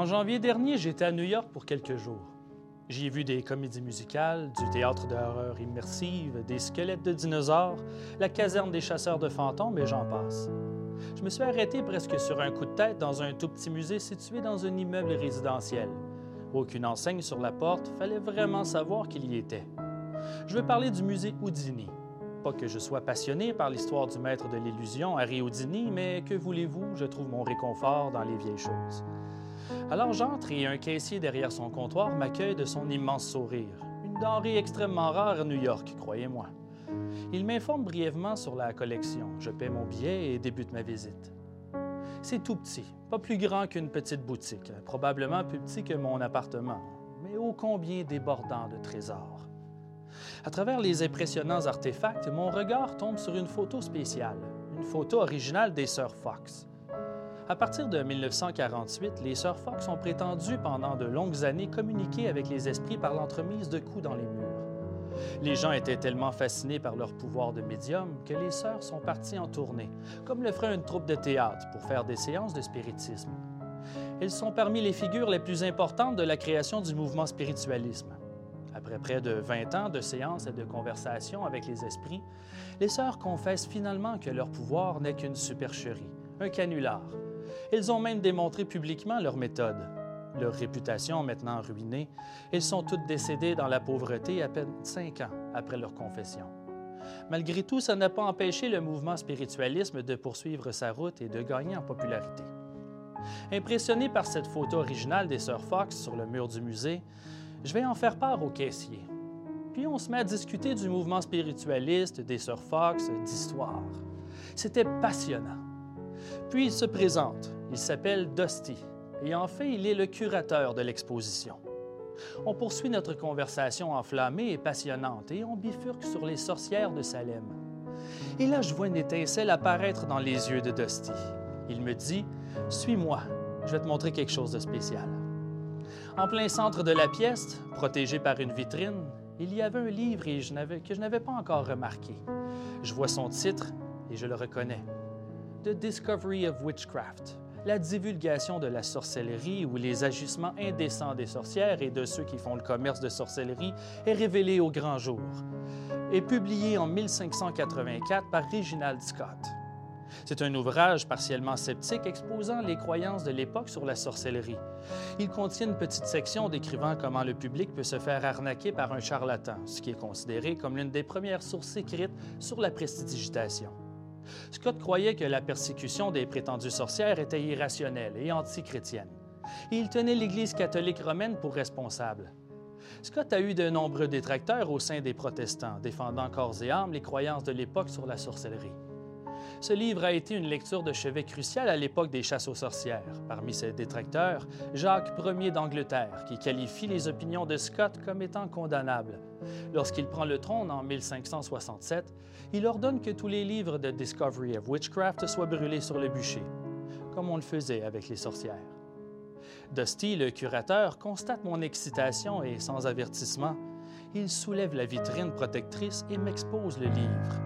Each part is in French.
En janvier dernier, j'étais à New York pour quelques jours. J'y ai vu des comédies musicales, du théâtre d'horreur immersive, des squelettes de dinosaures, la caserne des chasseurs de fantômes et j'en passe. Je me suis arrêté presque sur un coup de tête dans un tout petit musée situé dans un immeuble résidentiel. Aucune enseigne sur la porte, fallait vraiment savoir qu'il y était. Je veux parler du musée Houdini. Pas que je sois passionné par l'histoire du maître de l'illusion, Harry Houdini, mais que voulez-vous, je trouve mon réconfort dans les vieilles choses. Alors j'entre et un caissier derrière son comptoir m'accueille de son immense sourire. Une denrée extrêmement rare à New York, croyez-moi. Il m'informe brièvement sur la collection. Je paie mon billet et débute ma visite. C'est tout petit, pas plus grand qu'une petite boutique, probablement plus petit que mon appartement, mais ô combien débordant de trésors. À travers les impressionnants artefacts, mon regard tombe sur une photo spéciale, une photo originale des sœurs Fox. À partir de 1948, les sœurs Fox ont prétendu pendant de longues années communiquer avec les esprits par l'entremise de coups dans les murs. Les gens étaient tellement fascinés par leur pouvoir de médium que les sœurs sont parties en tournée, comme le ferait une troupe de théâtre pour faire des séances de spiritisme. Elles sont parmi les figures les plus importantes de la création du mouvement spiritualisme. Après près de 20 ans de séances et de conversations avec les esprits, les sœurs confessent finalement que leur pouvoir n'est qu'une supercherie, un canular. Elles ont même démontré publiquement leur méthode. Leur réputation maintenant ruinée, elles sont toutes décédées dans la pauvreté à peine cinq ans après leur confession. Malgré tout, ça n'a pas empêché le mouvement spiritualisme de poursuivre sa route et de gagner en popularité. Impressionné par cette photo originale des sœurs Fox sur le mur du musée, je vais en faire part au caissier. Puis on se met à discuter du mouvement spiritualiste, des sœurs Fox, d'histoire. C'était passionnant. Puis il se présente. Il s'appelle Dusty et en fait, il est le curateur de l'exposition. On poursuit notre conversation enflammée et passionnante et on bifurque sur les sorcières de Salem. Et là, je vois une étincelle apparaître dans les yeux de Dusty. Il me dit Suis-moi, je vais te montrer quelque chose de spécial. En plein centre de la pièce, protégé par une vitrine, il y avait un livre que je n'avais pas encore remarqué. Je vois son titre et je le reconnais The Discovery of Witchcraft, la divulgation de la sorcellerie ou les agissements indécents des sorcières et de ceux qui font le commerce de sorcellerie est révélée au grand jour et publié en 1584 par Reginald Scott. C'est un ouvrage partiellement sceptique exposant les croyances de l'époque sur la sorcellerie. Il contient une petite section décrivant comment le public peut se faire arnaquer par un charlatan, ce qui est considéré comme l'une des premières sources écrites sur la prestidigitation. Scott croyait que la persécution des prétendues sorcières était irrationnelle et antichrétienne. Il tenait l'Église catholique romaine pour responsable. Scott a eu de nombreux détracteurs au sein des protestants, défendant corps et âme les croyances de l'époque sur la sorcellerie. Ce livre a été une lecture de chevet cruciale à l'époque des chasses aux sorcières. Parmi ses détracteurs, Jacques Ier d'Angleterre, qui qualifie les opinions de Scott comme étant condamnables. Lorsqu'il prend le trône en 1567, il ordonne que tous les livres de Discovery of Witchcraft soient brûlés sur le bûcher, comme on le faisait avec les sorcières. Dusty, le curateur, constate mon excitation et, sans avertissement, il soulève la vitrine protectrice et m'expose le livre.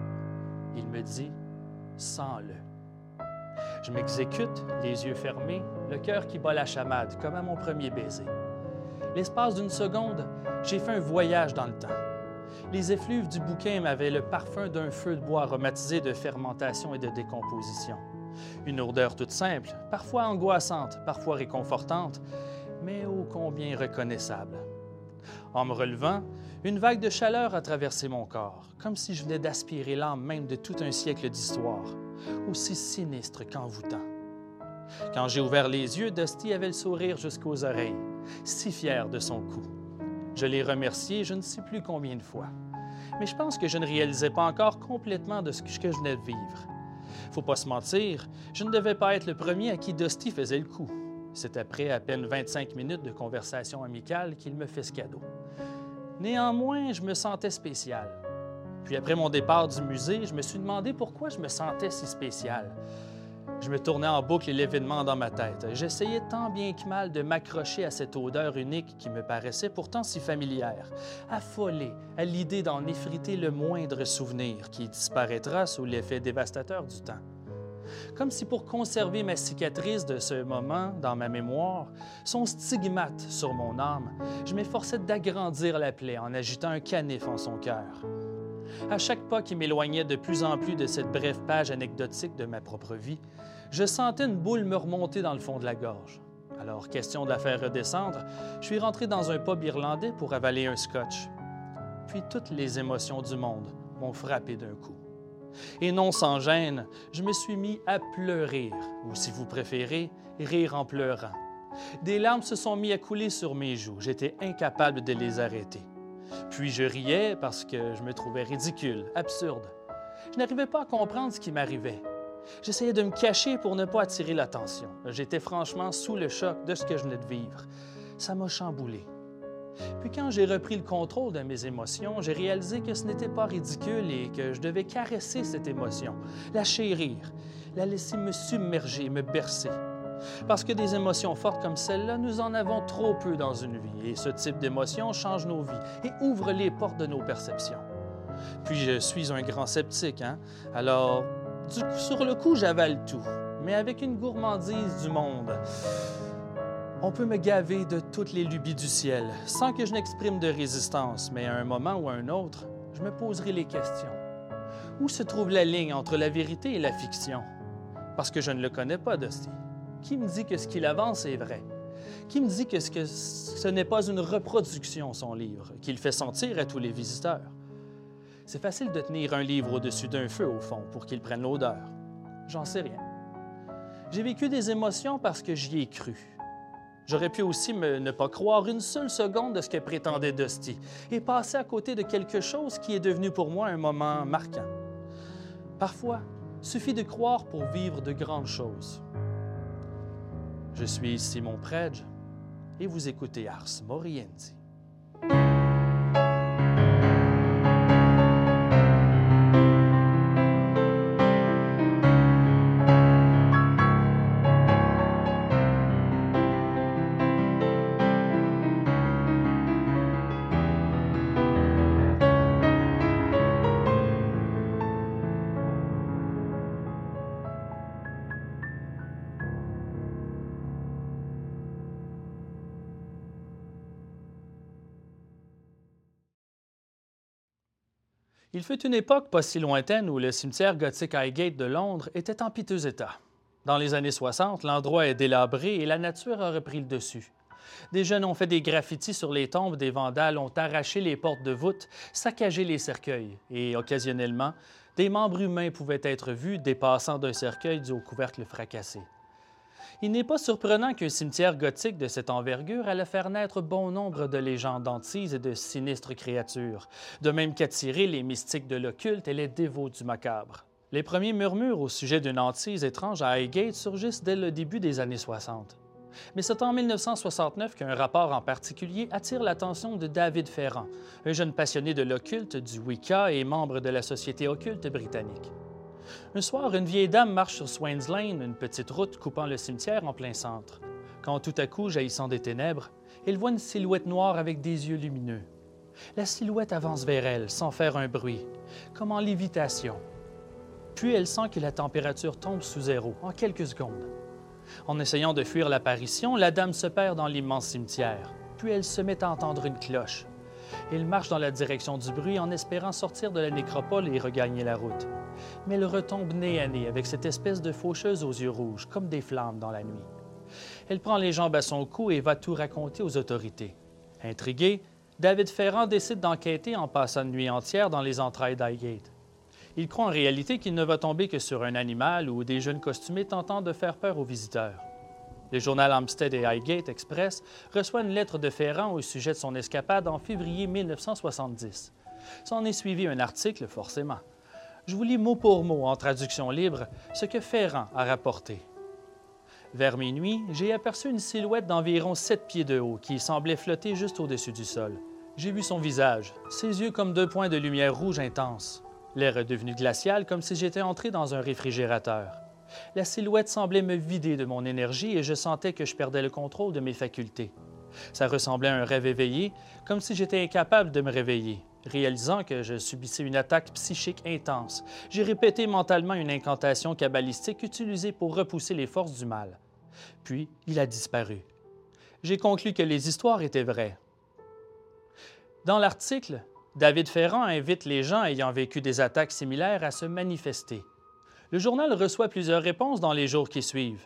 Il me dit Sens-le. Je m'exécute, les yeux fermés, le cœur qui bat la chamade, comme à mon premier baiser. L'espace d'une seconde, j'ai fait un voyage dans le temps. Les effluves du bouquin m'avaient le parfum d'un feu de bois aromatisé de fermentation et de décomposition. Une odeur toute simple, parfois angoissante, parfois réconfortante, mais ô combien reconnaissable. En me relevant, une vague de chaleur a traversé mon corps, comme si je venais d'aspirer l'âme même de tout un siècle d'histoire, aussi sinistre qu'envoûtant. Quand j'ai ouvert les yeux, Dusty avait le sourire jusqu'aux oreilles, si fier de son coup. Je l'ai remercié je ne sais plus combien de fois. Mais je pense que je ne réalisais pas encore complètement de ce que je venais de vivre. Faut pas se mentir, je ne devais pas être le premier à qui Dusty faisait le coup. C'est après à peine 25 minutes de conversation amicale qu'il me fait ce cadeau. Néanmoins, je me sentais spécial. Puis après mon départ du musée, je me suis demandé pourquoi je me sentais si spécial. Je me tournais en boucle l'événement dans ma tête. J'essayais tant bien que mal de m'accrocher à cette odeur unique qui me paraissait pourtant si familière, affolé à l'idée d'en effriter le moindre souvenir qui disparaîtra sous l'effet dévastateur du temps. Comme si pour conserver ma cicatrice de ce moment dans ma mémoire, son stigmate sur mon âme, je m'efforçais d'agrandir la plaie en agitant un canif en son cœur. À chaque pas qui m'éloignait de plus en plus de cette brève page anecdotique de ma propre vie, je sentais une boule me remonter dans le fond de la gorge. Alors, question de la faire redescendre, je suis rentré dans un pub irlandais pour avaler un scotch. Puis toutes les émotions du monde m'ont frappé d'un coup. Et non sans gêne, je me suis mis à pleurer, ou si vous préférez, rire en pleurant. Des larmes se sont mis à couler sur mes joues. J'étais incapable de les arrêter. Puis je riais parce que je me trouvais ridicule, absurde. Je n'arrivais pas à comprendre ce qui m'arrivait. J'essayais de me cacher pour ne pas attirer l'attention. J'étais franchement sous le choc de ce que je venais de vivre. Ça m'a chamboulé. Puis quand j'ai repris le contrôle de mes émotions, j'ai réalisé que ce n'était pas ridicule et que je devais caresser cette émotion, la chérir, la laisser me submerger, me bercer. Parce que des émotions fortes comme celle-là, nous en avons trop peu dans une vie et ce type d'émotion change nos vies et ouvre les portes de nos perceptions. Puis je suis un grand sceptique, hein? Alors, sur le coup, j'avale tout, mais avec une gourmandise du monde. On peut me gaver de toutes les lubies du ciel sans que je n'exprime de résistance, mais à un moment ou à un autre, je me poserai les questions. Où se trouve la ligne entre la vérité et la fiction? Parce que je ne le connais pas, Dusty. Qui me dit que ce qu'il avance est vrai? Qui me dit que ce, que ce n'est pas une reproduction, son livre, qu'il fait sentir à tous les visiteurs? C'est facile de tenir un livre au-dessus d'un feu, au fond, pour qu'il prenne l'odeur. J'en sais rien. J'ai vécu des émotions parce que j'y ai cru. J'aurais pu aussi ne pas croire une seule seconde de ce que prétendait Dusty et passer à côté de quelque chose qui est devenu pour moi un moment marquant. Parfois, suffit de croire pour vivre de grandes choses. Je suis Simon Predge et vous écoutez Ars Moriendi. Il fut une époque pas si lointaine où le cimetière gothique Highgate de Londres était en piteux état. Dans les années 60, l'endroit est délabré et la nature a repris le dessus. Des jeunes ont fait des graffitis sur les tombes, des vandales ont arraché les portes de voûte, saccagé les cercueils, et occasionnellement, des membres humains pouvaient être vus dépassant d'un cercueil dû au couvercle fracassé. Il n'est pas surprenant qu'un cimetière gothique de cette envergure allait faire naître bon nombre de légendes antises et de sinistres créatures, de même qu'attirer les mystiques de l'occulte et les dévots du macabre. Les premiers murmures au sujet d'une hantise étrange à Highgate surgissent dès le début des années 60. Mais c'est en 1969 qu'un rapport en particulier attire l'attention de David Ferrand, un jeune passionné de l'occulte, du Wicca et membre de la Société occulte britannique. Un soir, une vieille dame marche sur Swains Lane, une petite route coupant le cimetière en plein centre. Quand tout à coup, jaillissant des ténèbres, elle voit une silhouette noire avec des yeux lumineux. La silhouette avance vers elle sans faire un bruit, comme en lévitation. Puis elle sent que la température tombe sous zéro en quelques secondes. En essayant de fuir l'apparition, la dame se perd dans l'immense cimetière. Puis elle se met à entendre une cloche. Elle marche dans la direction du bruit en espérant sortir de la nécropole et regagner la route mais elle retombe nez à nez avec cette espèce de faucheuse aux yeux rouges, comme des flammes dans la nuit. Elle prend les jambes à son cou et va tout raconter aux autorités. Intrigué, David Ferrand décide d'enquêter en passant une nuit entière dans les entrailles d'Highgate. Il croit en réalité qu'il ne va tomber que sur un animal ou des jeunes costumés tentant de faire peur aux visiteurs. Le journal Hampstead et Highgate Express reçoit une lettre de Ferrand au sujet de son escapade en février 1970. S'en est suivi un article, forcément. Je vous lis mot pour mot, en traduction libre, ce que Ferrand a rapporté. Vers minuit, j'ai aperçu une silhouette d'environ sept pieds de haut qui semblait flotter juste au-dessus du sol. J'ai vu son visage, ses yeux comme deux points de lumière rouge intense. L'air est devenu glacial comme si j'étais entré dans un réfrigérateur. La silhouette semblait me vider de mon énergie et je sentais que je perdais le contrôle de mes facultés. Ça ressemblait à un rêve éveillé, comme si j'étais incapable de me réveiller. Réalisant que je subissais une attaque psychique intense, j'ai répété mentalement une incantation cabalistique utilisée pour repousser les forces du mal. Puis, il a disparu. J'ai conclu que les histoires étaient vraies. Dans l'article, David Ferrand invite les gens ayant vécu des attaques similaires à se manifester. Le journal reçoit plusieurs réponses dans les jours qui suivent,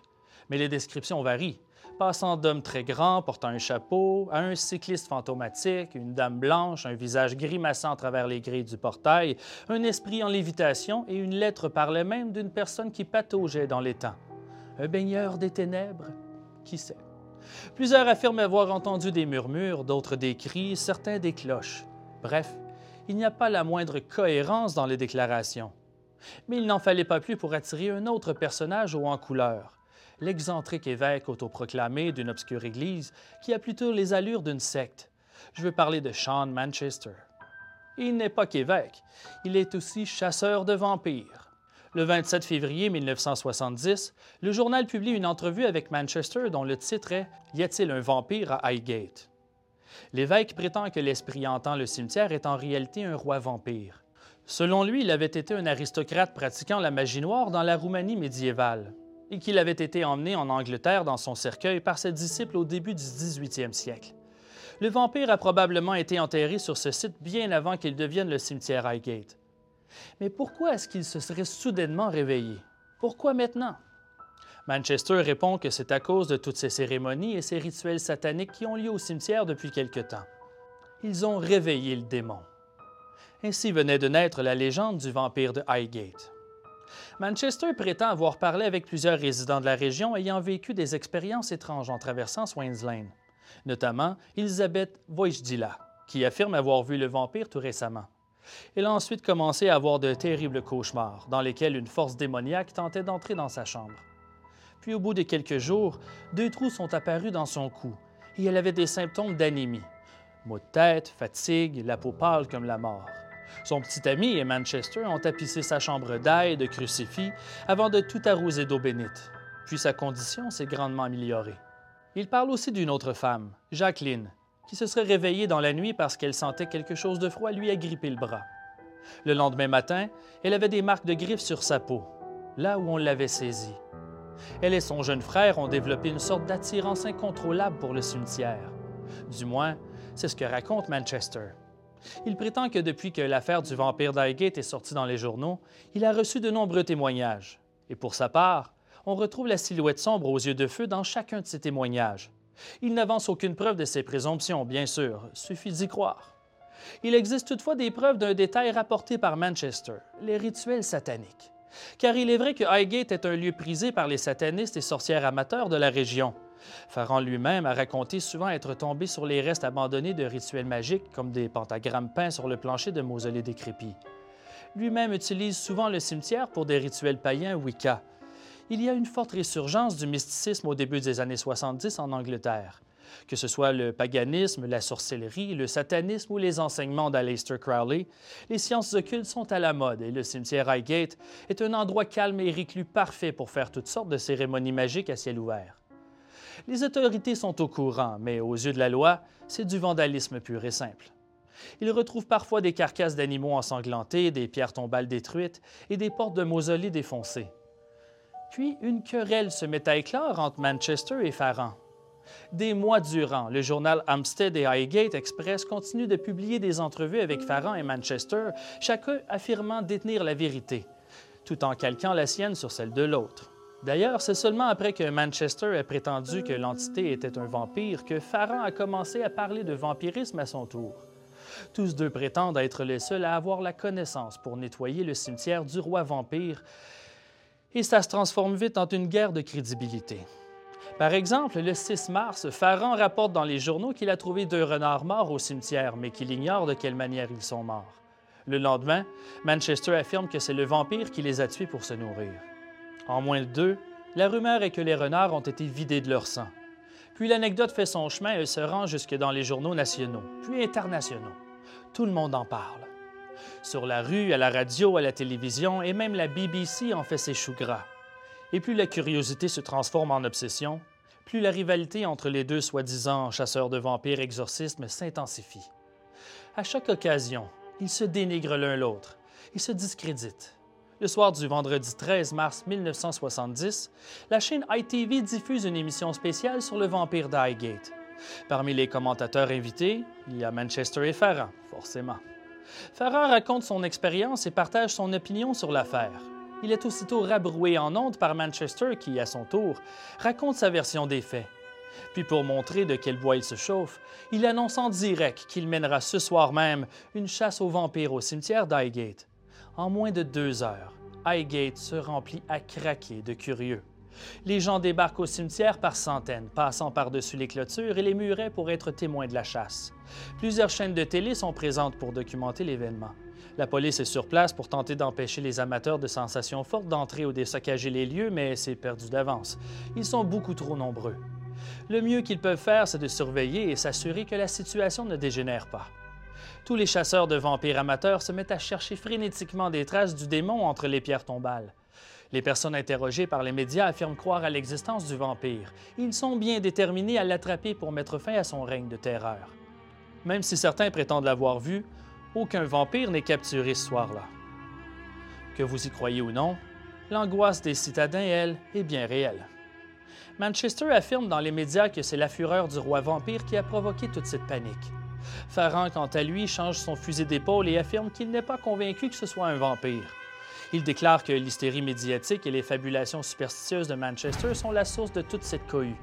mais les descriptions varient passant d'hommes très grands portant un chapeau à un cycliste fantomatique, une dame blanche, un visage grimaçant à travers les grilles du portail, un esprit en lévitation et une lettre parlait même d'une personne qui pataugeait dans temps. Un baigneur des ténèbres? Qui sait? Plusieurs affirment avoir entendu des murmures, d'autres des cris, certains des cloches. Bref, il n'y a pas la moindre cohérence dans les déclarations. Mais il n'en fallait pas plus pour attirer un autre personnage haut en couleur, l'excentrique évêque autoproclamé d'une obscure église qui a plutôt les allures d'une secte. Je veux parler de Sean Manchester. Il n'est pas qu'évêque, il est aussi chasseur de vampires. Le 27 février 1970, le journal publie une entrevue avec Manchester dont le titre est Y a-t-il un vampire à Highgate? L'évêque prétend que l'esprit hantant le cimetière est en réalité un roi vampire. Selon lui, il avait été un aristocrate pratiquant la magie noire dans la Roumanie médiévale et qu'il avait été emmené en Angleterre dans son cercueil par ses disciples au début du 18e siècle. Le vampire a probablement été enterré sur ce site bien avant qu'il devienne le cimetière Highgate. Mais pourquoi est-ce qu'il se serait soudainement réveillé? Pourquoi maintenant? Manchester répond que c'est à cause de toutes ces cérémonies et ces rituels sataniques qui ont lieu au cimetière depuis quelque temps. Ils ont réveillé le démon. Ainsi venait de naître la légende du vampire de Highgate. Manchester prétend avoir parlé avec plusieurs résidents de la région ayant vécu des expériences étranges en traversant Swains Lane, notamment Elizabeth Voichdila, qui affirme avoir vu le vampire tout récemment. Il a ensuite commencé à avoir de terribles cauchemars, dans lesquels une force démoniaque tentait d'entrer dans sa chambre. Puis au bout de quelques jours, deux trous sont apparus dans son cou, et elle avait des symptômes d'anémie. Maux de tête, fatigue, la peau pâle comme la mort. Son petit ami et Manchester ont tapissé sa chambre d'ail de crucifix avant de tout arroser d'eau bénite. Puis sa condition s'est grandement améliorée. Il parle aussi d'une autre femme, Jacqueline, qui se serait réveillée dans la nuit parce qu'elle sentait quelque chose de froid lui agripper le bras. Le lendemain matin, elle avait des marques de griffes sur sa peau, là où on l'avait saisie. Elle et son jeune frère ont développé une sorte d'attirance incontrôlable pour le cimetière. Du moins, c'est ce que raconte Manchester. Il prétend que depuis que l'affaire du vampire d'Highgate est sortie dans les journaux, il a reçu de nombreux témoignages. Et pour sa part, on retrouve la silhouette sombre aux yeux de feu dans chacun de ces témoignages. Il n'avance aucune preuve de ces présomptions, bien sûr, suffit d'y croire. Il existe toutefois des preuves d'un détail rapporté par Manchester, les rituels sataniques. Car il est vrai que Highgate est un lieu prisé par les satanistes et sorcières amateurs de la région. Pharaon lui-même a raconté souvent être tombé sur les restes abandonnés de rituels magiques, comme des pentagrammes peints sur le plancher de mausolées décrépits. Lui-même utilise souvent le cimetière pour des rituels païens Wicca. Il y a une forte résurgence du mysticisme au début des années 70 en Angleterre. Que ce soit le paganisme, la sorcellerie, le satanisme ou les enseignements d'Aleister Crowley, les sciences occultes sont à la mode et le cimetière Highgate est un endroit calme et reclus parfait pour faire toutes sortes de cérémonies magiques à ciel ouvert. Les autorités sont au courant, mais aux yeux de la loi, c'est du vandalisme pur et simple. Ils retrouvent parfois des carcasses d'animaux ensanglantées, des pierres tombales détruites et des portes de mausolées défoncées. Puis une querelle se met à éclore entre Manchester et Farran. Des mois durant, le journal Hampstead et Highgate Express continue de publier des entrevues avec Farran et Manchester, chacun affirmant détenir la vérité, tout en calquant la sienne sur celle de l'autre. D'ailleurs, c'est seulement après que Manchester ait prétendu que l'entité était un vampire que Farran a commencé à parler de vampirisme à son tour. Tous deux prétendent être les seuls à avoir la connaissance pour nettoyer le cimetière du roi vampire, et ça se transforme vite en une guerre de crédibilité. Par exemple, le 6 mars, Farran rapporte dans les journaux qu'il a trouvé deux renards morts au cimetière, mais qu'il ignore de quelle manière ils sont morts. Le lendemain, Manchester affirme que c'est le vampire qui les a tués pour se nourrir. En moins de deux, la rumeur est que les renards ont été vidés de leur sang. Puis l'anecdote fait son chemin et se rend jusque dans les journaux nationaux, puis internationaux. Tout le monde en parle. Sur la rue, à la radio, à la télévision, et même la BBC en fait ses choux gras. Et plus la curiosité se transforme en obsession, plus la rivalité entre les deux soi-disant chasseurs de vampires exorcismes s'intensifie. À chaque occasion, Ils se dénigrent l'un l'autre. Ils se discréditent. Le soir du vendredi 13 mars 1970, la chaîne ITV diffuse une émission spéciale sur le vampire d'Highgate. Parmi les commentateurs invités, il y a Manchester et Farran, forcément. Farran raconte son expérience et partage son opinion sur l'affaire. Il est aussitôt rabroué en ondes par Manchester qui, à son tour, raconte sa version des faits. Puis pour montrer de quel bois il se chauffe, il annonce en direct qu'il mènera ce soir même une chasse aux vampires au cimetière d'Highgate. En moins de deux heures, Highgate se remplit à craquer de curieux. Les gens débarquent au cimetière par centaines, passant par-dessus les clôtures et les murets pour être témoins de la chasse. Plusieurs chaînes de télé sont présentes pour documenter l'événement. La police est sur place pour tenter d'empêcher les amateurs de sensations fortes d'entrer ou de saccager les lieux, mais c'est perdu d'avance. Ils sont beaucoup trop nombreux. Le mieux qu'ils peuvent faire, c'est de surveiller et s'assurer que la situation ne dégénère pas. Tous les chasseurs de vampires amateurs se mettent à chercher frénétiquement des traces du démon entre les pierres tombales. Les personnes interrogées par les médias affirment croire à l'existence du vampire. Ils sont bien déterminés à l'attraper pour mettre fin à son règne de terreur. Même si certains prétendent l'avoir vu, aucun vampire n'est capturé ce soir-là. Que vous y croyez ou non, l'angoisse des citadins, elle, est bien réelle. Manchester affirme dans les médias que c'est la fureur du roi vampire qui a provoqué toute cette panique. Farran, quant à lui, change son fusil d'épaule et affirme qu'il n'est pas convaincu que ce soit un vampire. Il déclare que l'hystérie médiatique et les fabulations superstitieuses de Manchester sont la source de toute cette cohue.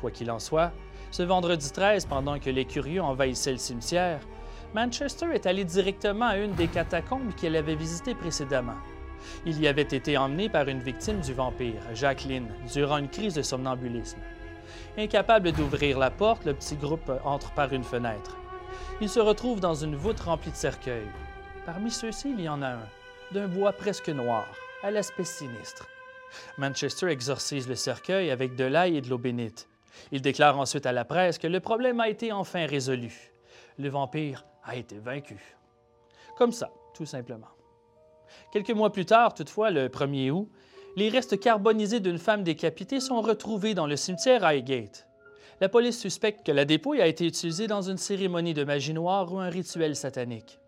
Quoi qu'il en soit, ce vendredi 13, pendant que les curieux envahissaient le cimetière, Manchester est allé directement à une des catacombes qu'elle avait visitées précédemment. Il y avait été emmené par une victime du vampire, Jacqueline, durant une crise de somnambulisme. Incapable d'ouvrir la porte, le petit groupe entre par une fenêtre. Il se retrouve dans une voûte remplie de cercueils. Parmi ceux-ci, il y en a un, d'un bois presque noir, à l'aspect sinistre. Manchester exorcise le cercueil avec de l'ail et de l'eau bénite. Il déclare ensuite à la presse que le problème a été enfin résolu. Le vampire a été vaincu. Comme ça, tout simplement. Quelques mois plus tard, toutefois, le 1er août, les restes carbonisés d'une femme décapitée sont retrouvés dans le cimetière Highgate. La police suspecte que la dépouille a été utilisée dans une cérémonie de magie noire ou un rituel satanique.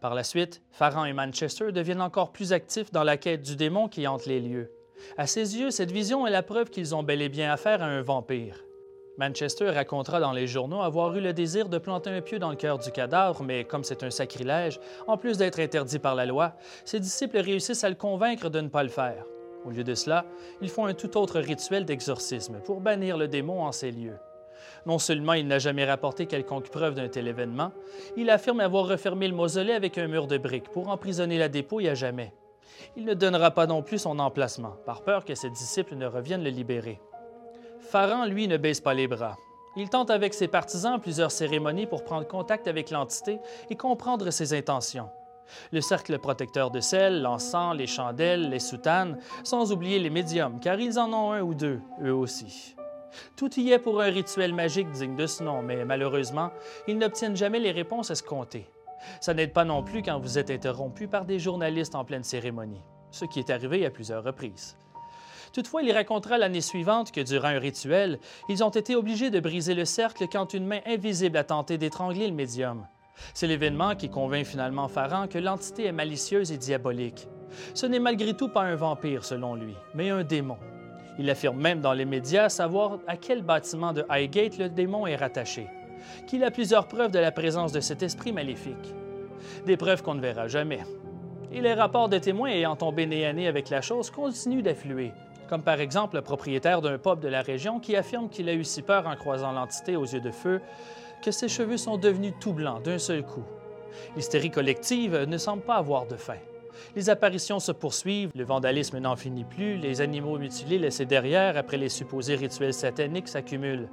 Par la suite, Farran et Manchester deviennent encore plus actifs dans la quête du démon qui hante les lieux. À ses yeux, cette vision est la preuve qu'ils ont bel et bien affaire à un vampire. Manchester racontera dans les journaux avoir eu le désir de planter un pieu dans le cœur du cadavre, mais comme c'est un sacrilège, en plus d'être interdit par la loi, ses disciples réussissent à le convaincre de ne pas le faire. Au lieu de cela, ils font un tout autre rituel d'exorcisme pour bannir le démon en ces lieux. Non seulement il n'a jamais rapporté quelconque preuve d'un tel événement, il affirme avoir refermé le mausolée avec un mur de briques pour emprisonner la dépouille à jamais. Il ne donnera pas non plus son emplacement, par peur que ses disciples ne reviennent le libérer. Farran, lui, ne baisse pas les bras. Il tente avec ses partisans plusieurs cérémonies pour prendre contact avec l'entité et comprendre ses intentions. Le cercle protecteur de sel, l'encens, les chandelles, les soutanes, sans oublier les médiums, car ils en ont un ou deux, eux aussi. Tout y est pour un rituel magique digne de ce nom, mais malheureusement, ils n'obtiennent jamais les réponses escomptées. Ça n'aide pas non plus quand vous êtes interrompu par des journalistes en pleine cérémonie, ce qui est arrivé à plusieurs reprises. Toutefois, il racontera l'année suivante que durant un rituel, ils ont été obligés de briser le cercle quand une main invisible a tenté d'étrangler le médium. C'est l'événement qui convainc finalement Farran que l'entité est malicieuse et diabolique. Ce n'est malgré tout pas un vampire, selon lui, mais un démon. Il affirme même dans les médias savoir à quel bâtiment de Highgate le démon est rattaché, qu'il a plusieurs preuves de la présence de cet esprit maléfique. Des preuves qu'on ne verra jamais. Et les rapports de témoins ayant tombé nez à nez avec la chose continuent d'affluer, comme par exemple le propriétaire d'un pub de la région qui affirme qu'il a eu si peur en croisant l'entité aux yeux de feu que ses cheveux sont devenus tout blancs d'un seul coup. L'hystérie collective ne semble pas avoir de fin. Les apparitions se poursuivent, le vandalisme n'en finit plus, les animaux mutilés laissés derrière après les supposés rituels sataniques s'accumulent,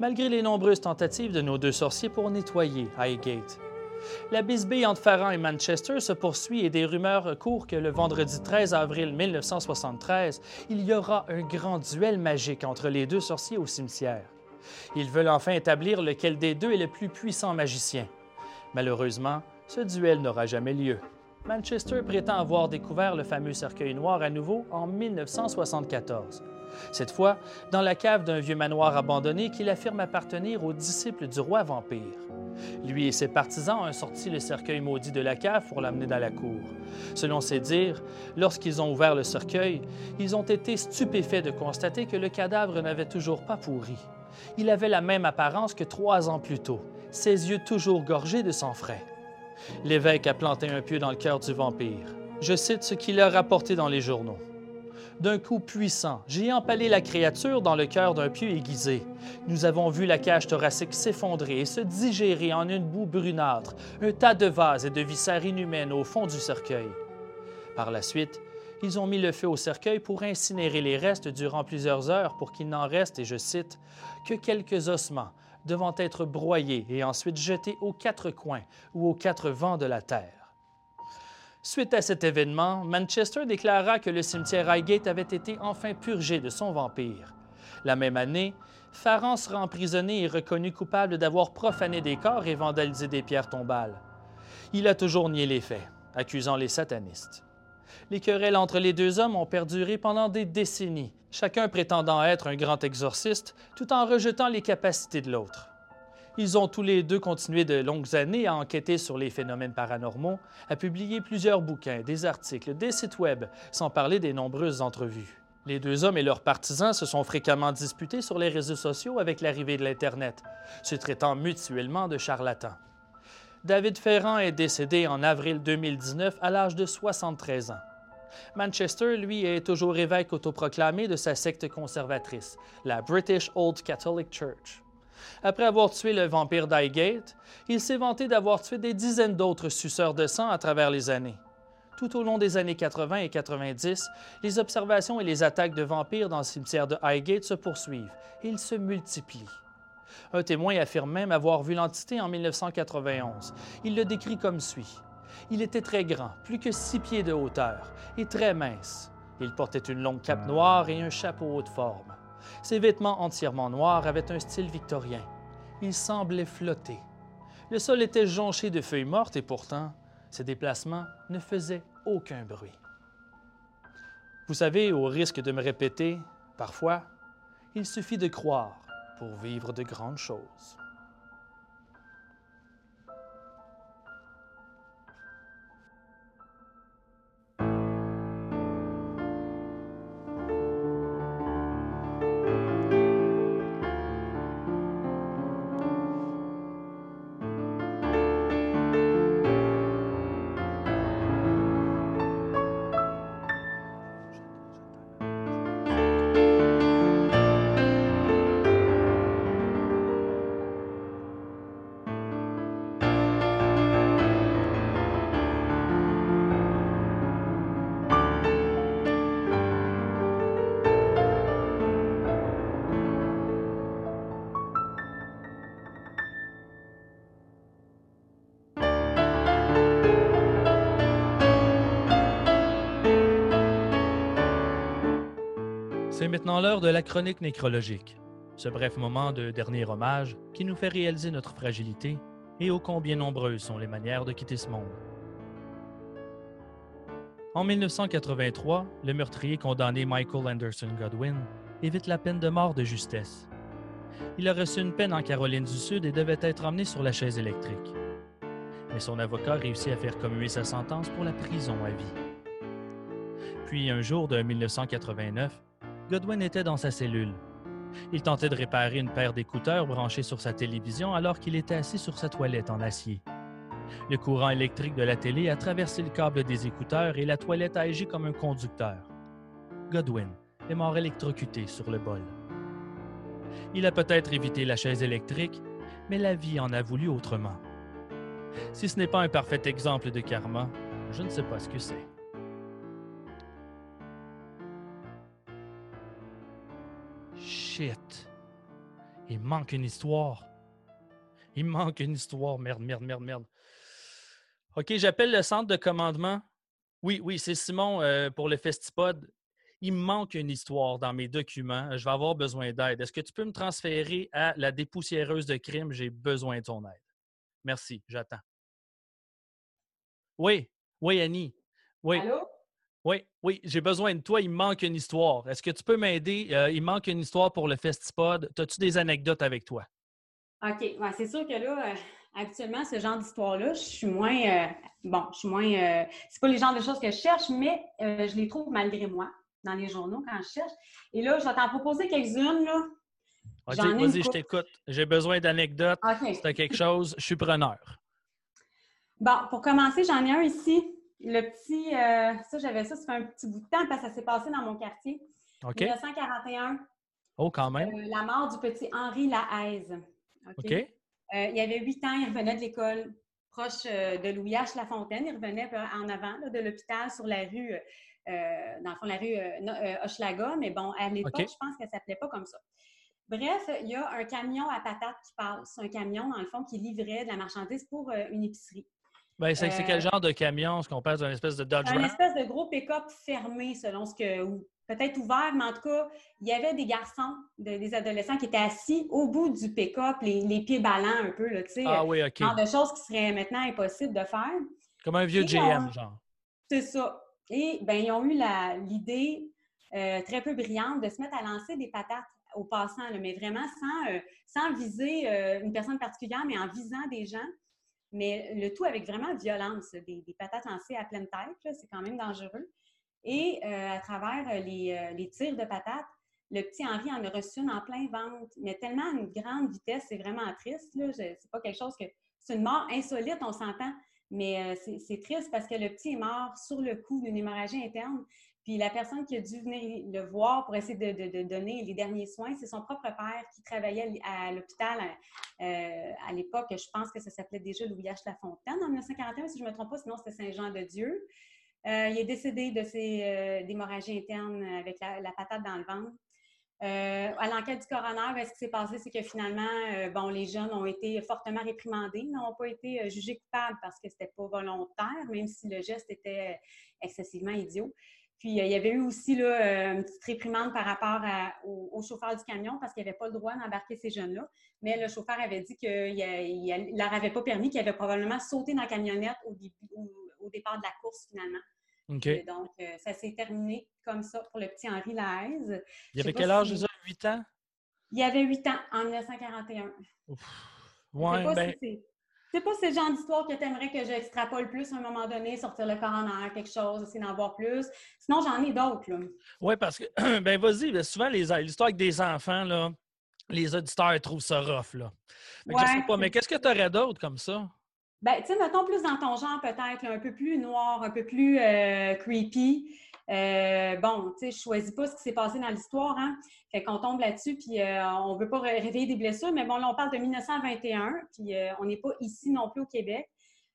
malgré les nombreuses tentatives de nos deux sorciers pour nettoyer Highgate. La bisbille entre Farran et Manchester se poursuit et des rumeurs courent que le vendredi 13 avril 1973, il y aura un grand duel magique entre les deux sorciers au cimetière. Ils veulent enfin établir lequel des deux est le plus puissant magicien. Malheureusement, ce duel n'aura jamais lieu. Manchester prétend avoir découvert le fameux cercueil noir à nouveau en 1974. Cette fois, dans la cave d'un vieux manoir abandonné qu'il affirme appartenir aux disciples du roi vampire. Lui et ses partisans ont sorti le cercueil maudit de la cave pour l'amener dans la cour. Selon ses dires, lorsqu'ils ont ouvert le cercueil, ils ont été stupéfaits de constater que le cadavre n'avait toujours pas pourri. Il avait la même apparence que trois ans plus tôt, ses yeux toujours gorgés de sang frais. L'évêque a planté un pieu dans le cœur du vampire. Je cite ce qu'il a rapporté dans les journaux. D'un coup puissant, j'ai empalé la créature dans le cœur d'un pieu aiguisé. Nous avons vu la cage thoracique s'effondrer et se digérer en une boue brunâtre, un tas de vases et de viscères inhumaines au fond du cercueil. Par la suite, ils ont mis le feu au cercueil pour incinérer les restes durant plusieurs heures pour qu'il n'en reste, et je cite, que quelques ossements, devant être broyés et ensuite jetés aux quatre coins ou aux quatre vents de la terre. Suite à cet événement, Manchester déclara que le cimetière Highgate avait été enfin purgé de son vampire. La même année, Farran sera emprisonné et reconnu coupable d'avoir profané des corps et vandalisé des pierres tombales. Il a toujours nié les faits, accusant les satanistes. Les querelles entre les deux hommes ont perduré pendant des décennies, chacun prétendant être un grand exorciste tout en rejetant les capacités de l'autre. Ils ont tous les deux continué de longues années à enquêter sur les phénomènes paranormaux, à publier plusieurs bouquins, des articles, des sites web, sans parler des nombreuses entrevues. Les deux hommes et leurs partisans se sont fréquemment disputés sur les réseaux sociaux avec l'arrivée de l'Internet, se traitant mutuellement de charlatans. David Ferrand est décédé en avril 2019 à l'âge de 73 ans. Manchester, lui, est toujours évêque autoproclamé de sa secte conservatrice, la British Old Catholic Church. Après avoir tué le vampire d'Highgate, il s'est vanté d'avoir tué des dizaines d'autres suceurs de sang à travers les années. Tout au long des années 80 et 90, les observations et les attaques de vampires dans le cimetière de Highgate se poursuivent et ils se multiplient. Un témoin affirme même avoir vu l'entité en 1991. Il le décrit comme suit. Il était très grand, plus que six pieds de hauteur, et très mince. Il portait une longue cape noire et un chapeau haute forme. Ses vêtements entièrement noirs avaient un style victorien. Il semblait flotter. Le sol était jonché de feuilles mortes et pourtant, ses déplacements ne faisaient aucun bruit. Vous savez, au risque de me répéter, parfois, il suffit de croire pour vivre de grandes choses. Maintenant l'heure de la chronique nécrologique, ce bref moment de dernier hommage qui nous fait réaliser notre fragilité et ô combien nombreuses sont les manières de quitter ce monde. En 1983, le meurtrier condamné Michael Anderson Godwin évite la peine de mort de justesse. Il a reçu une peine en Caroline du Sud et devait être emmené sur la chaise électrique. Mais son avocat réussit à faire commuer sa sentence pour la prison à vie. Puis un jour de 1989, Godwin était dans sa cellule. Il tentait de réparer une paire d'écouteurs branchés sur sa télévision alors qu'il était assis sur sa toilette en acier. Le courant électrique de la télé a traversé le câble des écouteurs et la toilette a agi comme un conducteur. Godwin est mort électrocuté sur le bol. Il a peut-être évité la chaise électrique, mais la vie en a voulu autrement. Si ce n'est pas un parfait exemple de karma, je ne sais pas ce que c'est. Shit. Il manque une histoire. Il manque une histoire. Merde, merde, merde, merde. OK, j'appelle le centre de commandement. Oui, oui, c'est Simon euh, pour le Festipod. Il manque une histoire dans mes documents. Je vais avoir besoin d'aide. Est-ce que tu peux me transférer à la dépoussiéreuse de crime? J'ai besoin de ton aide. Merci, j'attends. Oui, oui, Annie. Oui. Allô? Oui, oui, j'ai besoin de toi. Il me manque une histoire. Est-ce que tu peux m'aider? Euh, il manque une histoire pour le Festipod. As-tu des anecdotes avec toi? OK. Ouais, c'est sûr que là, euh, habituellement, ce genre d'histoire-là, je suis moins. Euh, bon, je suis moins. c'est pas les genres de choses que je cherche, mais je les trouve malgré moi dans les journaux quand je cherche. Et là, je vais t'en proposer quelques-unes. Là. OK, vas-y, je t'écoute. J'ai besoin d'anecdotes. Okay. Si quelque chose, je suis preneur. Bon, pour commencer, j'en ai un ici. Le petit, euh, ça, j'avais ça, ça fait un petit bout de temps parce que ça s'est passé dans mon quartier. OK. 1941. Oh, quand même. Euh, la mort du petit Henri Lahaise. OK? Euh, il avait huit ans, il revenait de l'école proche de Louis H. Lafontaine. Il revenait en avant de l'hôpital sur la rue, dans le fond, la rue Hochelaga. Mais bon, à l'époque, je pense qu'elle ne s'appelait pas comme ça. Bref, il y a un camion à patates qui passe. Un camion, dans le fond, qui livrait de la marchandise pour une épicerie. Ben, c'est quel euh, genre de camion? Est-ce qu'on passe d'une espèce de Dodge Un espèce de gros pick-up fermé, selon ce que. peut-être ouvert, mais en tout cas, il y avait des garçons, des adolescents qui étaient assis au bout du pick-up, les, pieds ballants un peu, là, tu sais. Ah oui, OK. Genre de choses qui seraient maintenant impossibles de faire. Comme un vieux GM, genre. C'est ça. Et ben, ils ont eu l'idée euh, très peu brillante de se mettre à lancer des patates aux passants, mais vraiment sans, euh, sans viser une personne particulière, mais en visant des gens mais le tout avec vraiment violence, des, patates lancées à pleine tête, c'est quand même dangereux. Et euh, à travers euh, euh, les, tirs de patates, le petit Henri en a reçu une en plein ventre, mais tellement à une grande vitesse, c'est vraiment triste. C'est pas quelque chose que. C'est une mort insolite, on s'entend, mais c'est triste parce que le petit est mort sur le coup d'une hémorragie interne. Puis la personne qui a dû venir le voir pour essayer de, donner les derniers soins, c'est son propre père qui travaillait à, l'hôpital euh, à l'époque. Je pense que ça s'appelait déjà Louis H. Lafontaine en 1941, si je ne me trompe pas, sinon c'était Saint-Jean-de-Dieu. Euh, il est décédé de ses euh, d'hémorragie interne avec la, patate dans le ventre. à l'enquête du coroner, ce qui s'est passé, c'est que finalement, bon, les jeunes ont été fortement réprimandés, n'ont pas été jugés coupables parce que c'était pas volontaire, même si le geste était excessivement idiot. Puis, euh, il y avait eu aussi là, euh, une petite réprimande par rapport au, chauffeur du camion parce qu'il n'avait pas le droit d'embarquer ces jeunes-là. Mais le chauffeur avait dit qu'il ne leur avait pas permis, qu'il avait probablement sauté dans la camionnette au, départ de la course, finalement. donc, euh, ça s'est terminé comme ça pour le petit Henri Lahaise. Il avait quel âge, déjà? 8 ans? Il avait 8 ans en 1941. Ouf. Ouais, ben, c'est pas ce genre d'histoire que tu aimerais que j'extrapole plus à un moment donné, sortir le coroner, quelque chose, essayer d'en voir plus. Sinon, j'en ai d'autres. Oui, parce que, ben vas-y, ben, souvent, l'histoire avec des enfants, là, les auditeurs trouvent ça rough. Là. je sais pas, mais qu'est-ce que tu aurais d'autre comme ça? Ben, tu sais, mettons plus dans ton genre, peut-être, un peu plus noir, un peu plus euh, creepy. Euh, bon, tu sais, je choisis pas ce qui s'est passé dans l'histoire, hein. Fait qu'on tombe là-dessus, puis euh, on veut pas réveiller des blessures, mais bon, là, on parle de 1921, puis euh, on n'est pas ici non plus au Québec.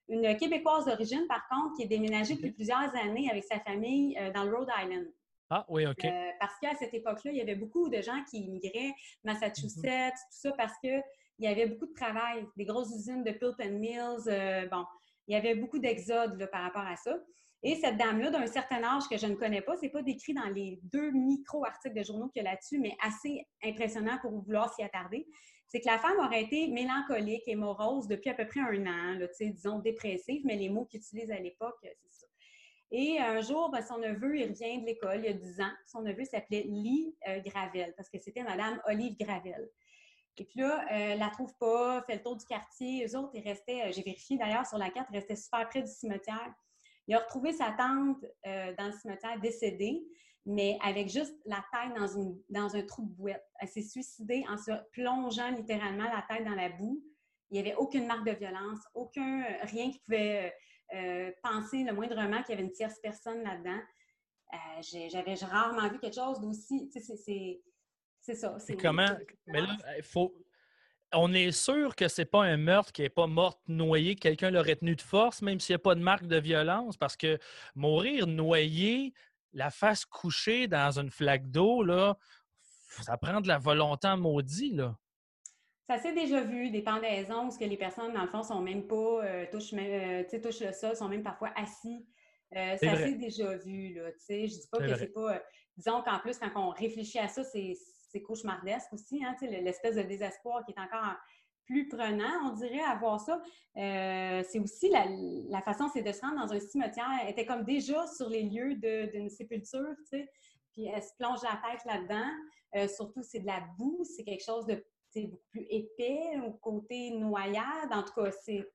Une Québécoise d'origine, par contre, qui est déménagée depuis plusieurs années avec sa famille dans le Rhode Island. Ah oui, OK. parce qu'à cette époque-là, il y avait beaucoup de gens qui immigraient, Massachusetts, tout ça, parce qu'il y avait beaucoup de travail, des grosses usines de pulp and mills. bon, il y avait beaucoup d'exodes par rapport à ça. Et cette dame-là, d'un certain âge que je ne connais pas, c'est pas décrit dans les deux micro-articles de journaux qu'il y a là-dessus, mais assez impressionnant pour vouloir s'y attarder. C'est que la femme aurait été mélancolique et morose depuis à peu près un an, disons dépressive, mais les mots qu'ils utilisent à l'époque, c'est ça. Et un jour, ben, son neveu, il revient de l'école, il y a 10 ans. Son neveu s'appelait Lee euh, Gravel, parce que c'était Madame Olive Gravel. Et puis là, euh, la trouve pas, fait le tour du quartier. Eux autres, ils restaient, euh, j'ai vérifié d'ailleurs sur la carte, ils restaient super près du cimetière. Il a retrouvé sa tante euh, dans le cimetière décédée, mais avec juste la tête dans, une, dans un trou de bouette. Elle s'est suicidée en se plongeant littéralement la tête dans la boue. Il n'y avait aucune marque de violence, aucun rien qui pouvait euh, penser le moindrement qu'il y avait une tierce personne là-dedans. Euh, j'avais rarement vu quelque chose d'aussi. C'est ça. Comment? Mais là, il faut, on est sûr que c'est pas un meurtre qui n'est pas morte noyé, quelqu'un l'aurait tenu de force, même s'il n'y a pas de marque de violence, parce que mourir noyé, la face couchée dans une flaque d'eau, là, ça prend de la volonté maudit, là. Ça s'est déjà vu, des pendaisons, où que les personnes, dans le fond, sont même pas, euh, touchent, euh, touchent, le sol, sont même parfois assis. Euh, ça s'est déjà vu, là, tu sais. Je dis pas que c'est pas... disons qu'en plus, quand on réfléchit à ça, c'est c'est cauchemardesque aussi, hein, l'espèce de désespoir qui est encore plus prenant, on dirait, à voir ça. Euh, c'est aussi la, façon, c'est de se rendre dans un cimetière. Elle était comme déjà sur les lieux d'une sépulture, tu sais, puis elle se plonge la tête là-dedans. Euh, surtout, c'est de la boue, c'est quelque chose de beaucoup plus épais, au côté noyade. En tout cas, c'est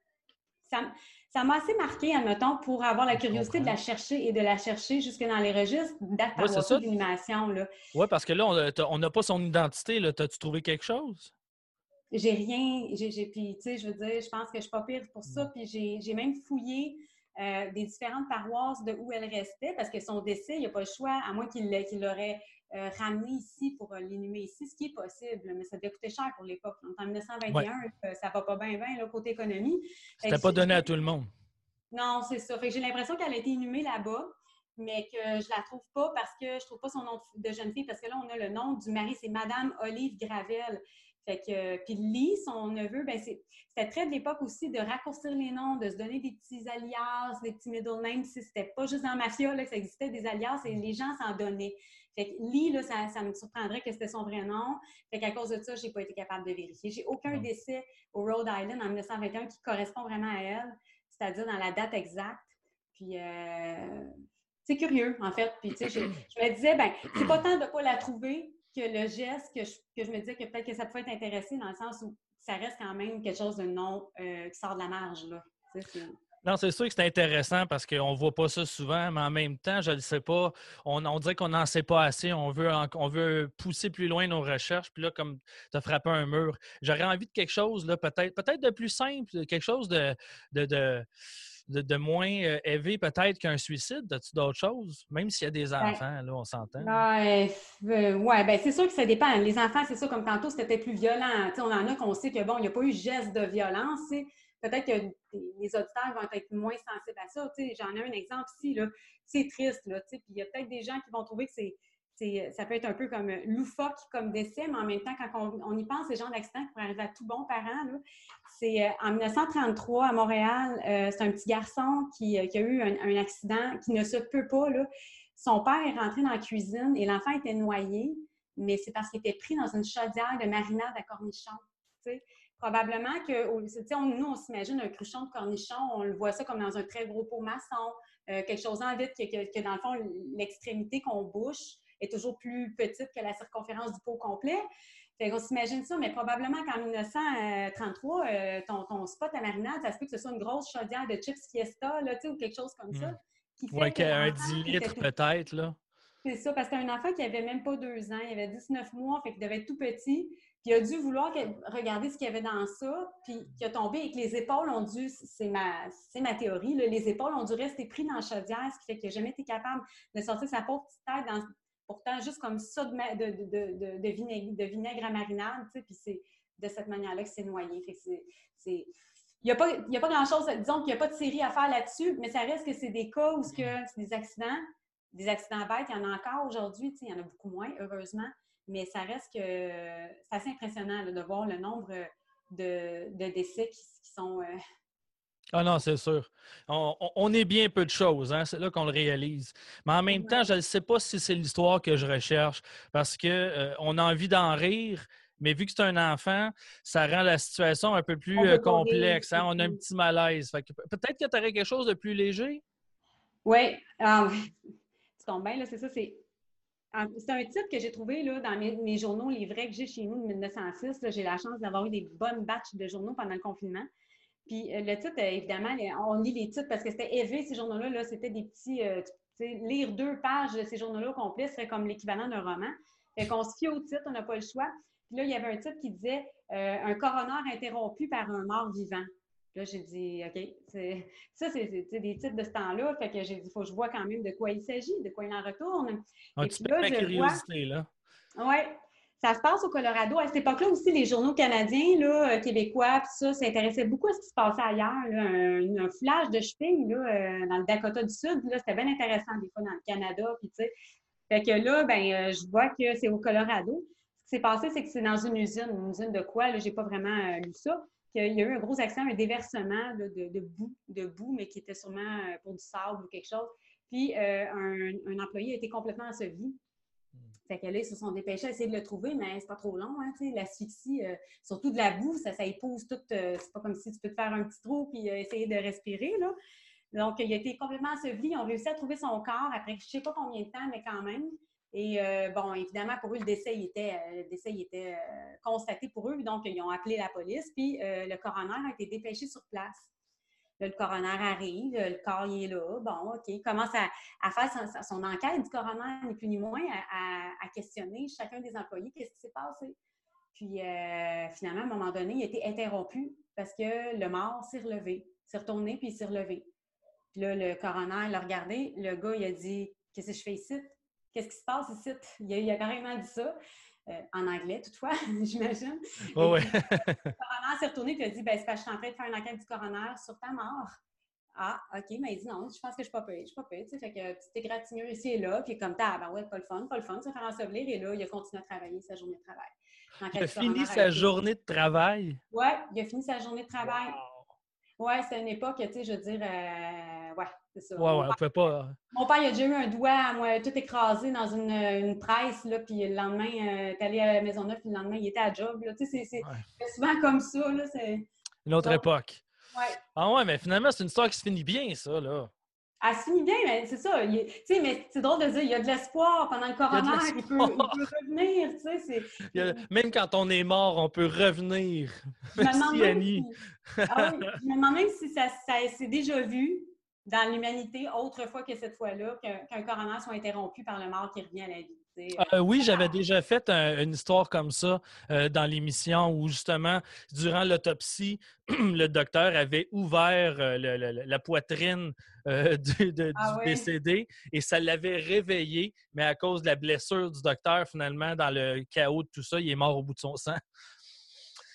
ça m'a assez marqué, admettons, pour avoir la curiosité de la chercher et de la chercher jusque dans les registres d'acte d'animation. Oui, parce que là, on n'a pas son identité. T'as-tu trouvé quelque chose? J'ai rien. J'ai, puis, tu sais, je veux dire, je pense que je suis pas pire pour ça. Mm. Puis j'ai, même fouillé euh, des différentes paroisses de où elle restait, parce que son décès, il n'y a pas le choix, à moins qu'il, l'aurait euh, ramené ici pour euh, l'inhumer ici, ce qui est possible, mais ça devait coûter cher pour l'époque. En 1921, euh, ça va pas bien, bien, côté économie. C'était pas donné à tout le monde. Non, c'est ça. j'ai l'impression qu'elle a été inhumée là-bas, mais que je la trouve pas parce que je trouve pas son nom de jeune fille, parce que là, on a le nom du mari, c'est Madame Olive Gravel. Fait que, puis Lee, son neveu, ben c'était très de l'époque aussi de raccourcir les noms, de se donner des petits alias, des petits middle names. C'était pas juste dans la mafia là, que ça existait des alias et les gens s'en donnaient. Fait que Lee, là, ça, me surprendrait que c'était son vrai nom. Fait qu'à cause de ça, j'ai pas été capable de vérifier. J'ai aucun décès au Rhode Island en 1921 qui correspond vraiment à elle, c'est-à-dire dans la date exacte. Puis euh, c'est curieux, en fait. Puis, tu sais, je, je, me disais, ben, c'est pas tant de pas la trouver, que le geste, que je, que je me disais que peut-être que ça pouvait être intéressé dans le sens où ça reste quand même quelque chose de non euh, qui sort de la marge. Là. Non, c'est sûr que c'est intéressant parce qu'on ne voit pas ça souvent, mais en même temps, je ne sais pas, on, on dirait qu'on n'en sait pas assez, on veut, on veut pousser plus loin nos recherches, puis là, comme tu as frappé un mur, j'aurais envie de quelque chose, peut-être, peut-être de plus simple, quelque chose de de, moins euh, élevé peut-être qu'un suicide? As-tu d'autres choses? Même s'il y a des ben, enfants, là, on s'entend. Ben, euh, oui, ben, c'est sûr que ça dépend. Les enfants, c'est sûr, comme tantôt, c'était plus violent. on en a qu'on sait que, bon, il n'y a pas eu geste de violence. Peut-être que les auditeurs vont être moins sensibles à ça. J'en ai un exemple ici. C'est triste. Là, puis il y a peut-être des gens qui vont trouver que c'est ça peut être un peu comme loufoque comme décès, mais en même temps, quand on, y pense, ces gens d'accident qui pourraient arriver à tout bon parent, c'est euh, en 1933 à Montréal, euh, c'est un petit garçon qui, euh, a eu un, accident qui ne se peut pas. Son père est rentré dans la cuisine et l'enfant était noyé, mais c'est parce qu'il était pris dans une chaudière de marinade à cornichons. Probablement que, nous, on s'imagine un cruchon de cornichon, on le voit ça comme dans un très gros pot maçon, quelque chose en vide, que, que dans le fond, l'extrémité qu'on bouche est toujours plus petite que la circonférence du pot complet. Fait qu'on s'imagine ça, mais probablement qu'en 1933, euh, ton, ton, spot à marinade, ça se peut que ce soit une grosse chaudière de chips Fiesta, là, ou quelque chose comme ça. Hmm. Qui fait un 10 litres peut-être, là. C'est ça, parce que un enfant qui avait même pas deux ans, il avait 19 mois, fait qu'il devait être tout petit, puis il a dû vouloir regarder ce qu'il y avait dans ça, puis il a tombé avec les épaules ont dû, c'est ma, ma théorie, les épaules ont dû rester pris dans la chaudière, ce qui fait qu'il n'a jamais été capable de sortir sa pauvre petite tête dans, pourtant juste comme ça de, de, de, vinaigre, de vinaigre à marinade, puis c'est de cette manière-là que c'est noyé. c'est, il n'y a pas, pas grand-chose, disons qu'il n'y a pas de série à faire là-dessus, mais ça reste que c'est des cas où c'est des accidents, des accidents bêtes, il y en a encore aujourd'hui, il y en a beaucoup moins, heureusement, mais ça reste que c'est assez impressionnant de voir le nombre de, décès qui, sont, euh, ah non, c'est sûr. On, est bien peu de choses, hein? c'est là qu'on le réalise. Mais en même temps, je ne sais pas si c'est l'histoire que je recherche parce qu'on euh, a envie d'en rire, mais vu que c'est un enfant, ça rend la situation un peu plus euh, complexe. Hein? On a un petit malaise. peut-être que tu aurais quelque chose de plus léger? Oui. Ah, tu tombes bien, là, c'est ça. C'est c'est un titre que j'ai trouvé là, dans mes, journaux, les vrais que j'ai chez nous de 1906. J'ai la chance d'avoir eu des bonnes batches de journaux pendant le confinement. Puis euh, le titre, euh, évidemment, on lit les titres parce que c'était élevé, ces journaux-là. -là, c'était des petits. Euh, lire deux pages de ces journaux-là complets serait comme l'équivalent d'un roman. Fait qu'on se fie au titre, on n'a pas le choix. Puis là, il y avait un titre qui disait Un coroner interrompu par un mort vivant. Là, j'ai dit, OK, ça, c'est des titres de ce temps-là. Fait que j'ai dit, il faut que je vois quand même de quoi il s'agit, de quoi il en retourne. Un petit peu de curiosité, là. Oui, ça se passe au Colorado. À cette époque-là aussi, les journaux canadiens, là, euh, québécois, tout ça, s'intéressaient beaucoup à ce qui se passait ailleurs. Un, un, foulage de shipping là, euh, dans le Dakota du Sud, c'était bien intéressant des fois dans le Canada. Puis, fait que là, ben, euh, je vois que c'est au Colorado. Ce qui s'est passé, c'est que c'est dans une usine. Une usine de quoi? Je n'ai pas vraiment lu ça. Qu'il y a eu un gros accident, un déversement de, de, boue, de boue, mais qui était sûrement pour du sable ou quelque chose. Puis un, un employé a été complètement enseveli Fait que là, ils se sont dépêchés à essayer de le trouver, mais c'est pas trop long, hein, tu l'asphyxie, euh, surtout de la boue, ça, épouse tout, euh, c'est pas comme si tu peux te faire un petit trou puis euh, essayer de respirer, là. Donc, il a été complètement enseveli, ils ont réussi à trouver son corps après je sais pas combien de temps, mais quand même. Et bon, évidemment, pour eux, le décès était constaté pour eux, donc ils ont appelé la police, puis le coroner a été dépêché sur place le coroner arrive, le corps est là, bon, OK, il commence à, faire son, enquête du coroner, ni plus ni moins, à, questionner chacun des employés, qu'est-ce qui s'est passé? Puis euh, finalement, à un moment donné, il a été interrompu parce que le mort s'est relevé, s'est retourné puis s'est relevé. Puis là, le coroner l'a regardé, le gars, il a dit Qu'est-ce que je fais ici? Qu'est-ce qui se passe ici? Il a carrément dit ça. Euh, en anglais, toutefois, j'imagine. Oh, ouais. le coroner s'est retourné et a dit ben, C'est parce que je suis en train de faire une enquête du coroner sur ta mort. Ah, OK, mais il dit non, je pense que je suis pas payé. Je suis pas payé. Fait que petit égratignure ici et là, puis comme t'as, ben ouais, pas le fun, pas le fun, se faire ensevelir. Et là, il a continué à travailler sa journée de travail. Il a fini sa journée de travail? Oui, il a fini sa journée de travail. Oui, c'est une époque, tu sais, je veux dire, euh, ouais, c'est ça. Ouais, ouais, on peut pas. Euh, mon père, il a déjà eu un doigt moi, tout écrasé dans une, une presse, là, puis le lendemain, euh, t'es allé à la Maisonneuve, puis le lendemain, il était à job, là. Tu sais, c'est souvent comme ça, là. Une autre époque. Ouais. Ah ouais, mais finalement, c'est une histoire qui se finit bien, ça, là. Elle se finit bien, mais c'est ça. Tu sais, mais c'est drôle de dire, il y a de l'espoir pendant le coroner, il, peut, revenir, tu sais. Même quand on est mort, on peut revenir. Merci, Annie. Ah oui, je me demande même si ça, ça s'est déjà vu dans l'humanité, autrefois que cette fois-là, qu'un coroner soit interrompu par le mort qui revient à la vie. Euh, oui, j'avais déjà fait une histoire comme ça euh, dans l'émission où justement, durant l'autopsie, le docteur avait ouvert euh, la poitrine du, ah décédé et ça l'avait réveillé, mais à cause de la blessure du docteur, finalement, dans le chaos de tout ça, il est mort au bout de son sang.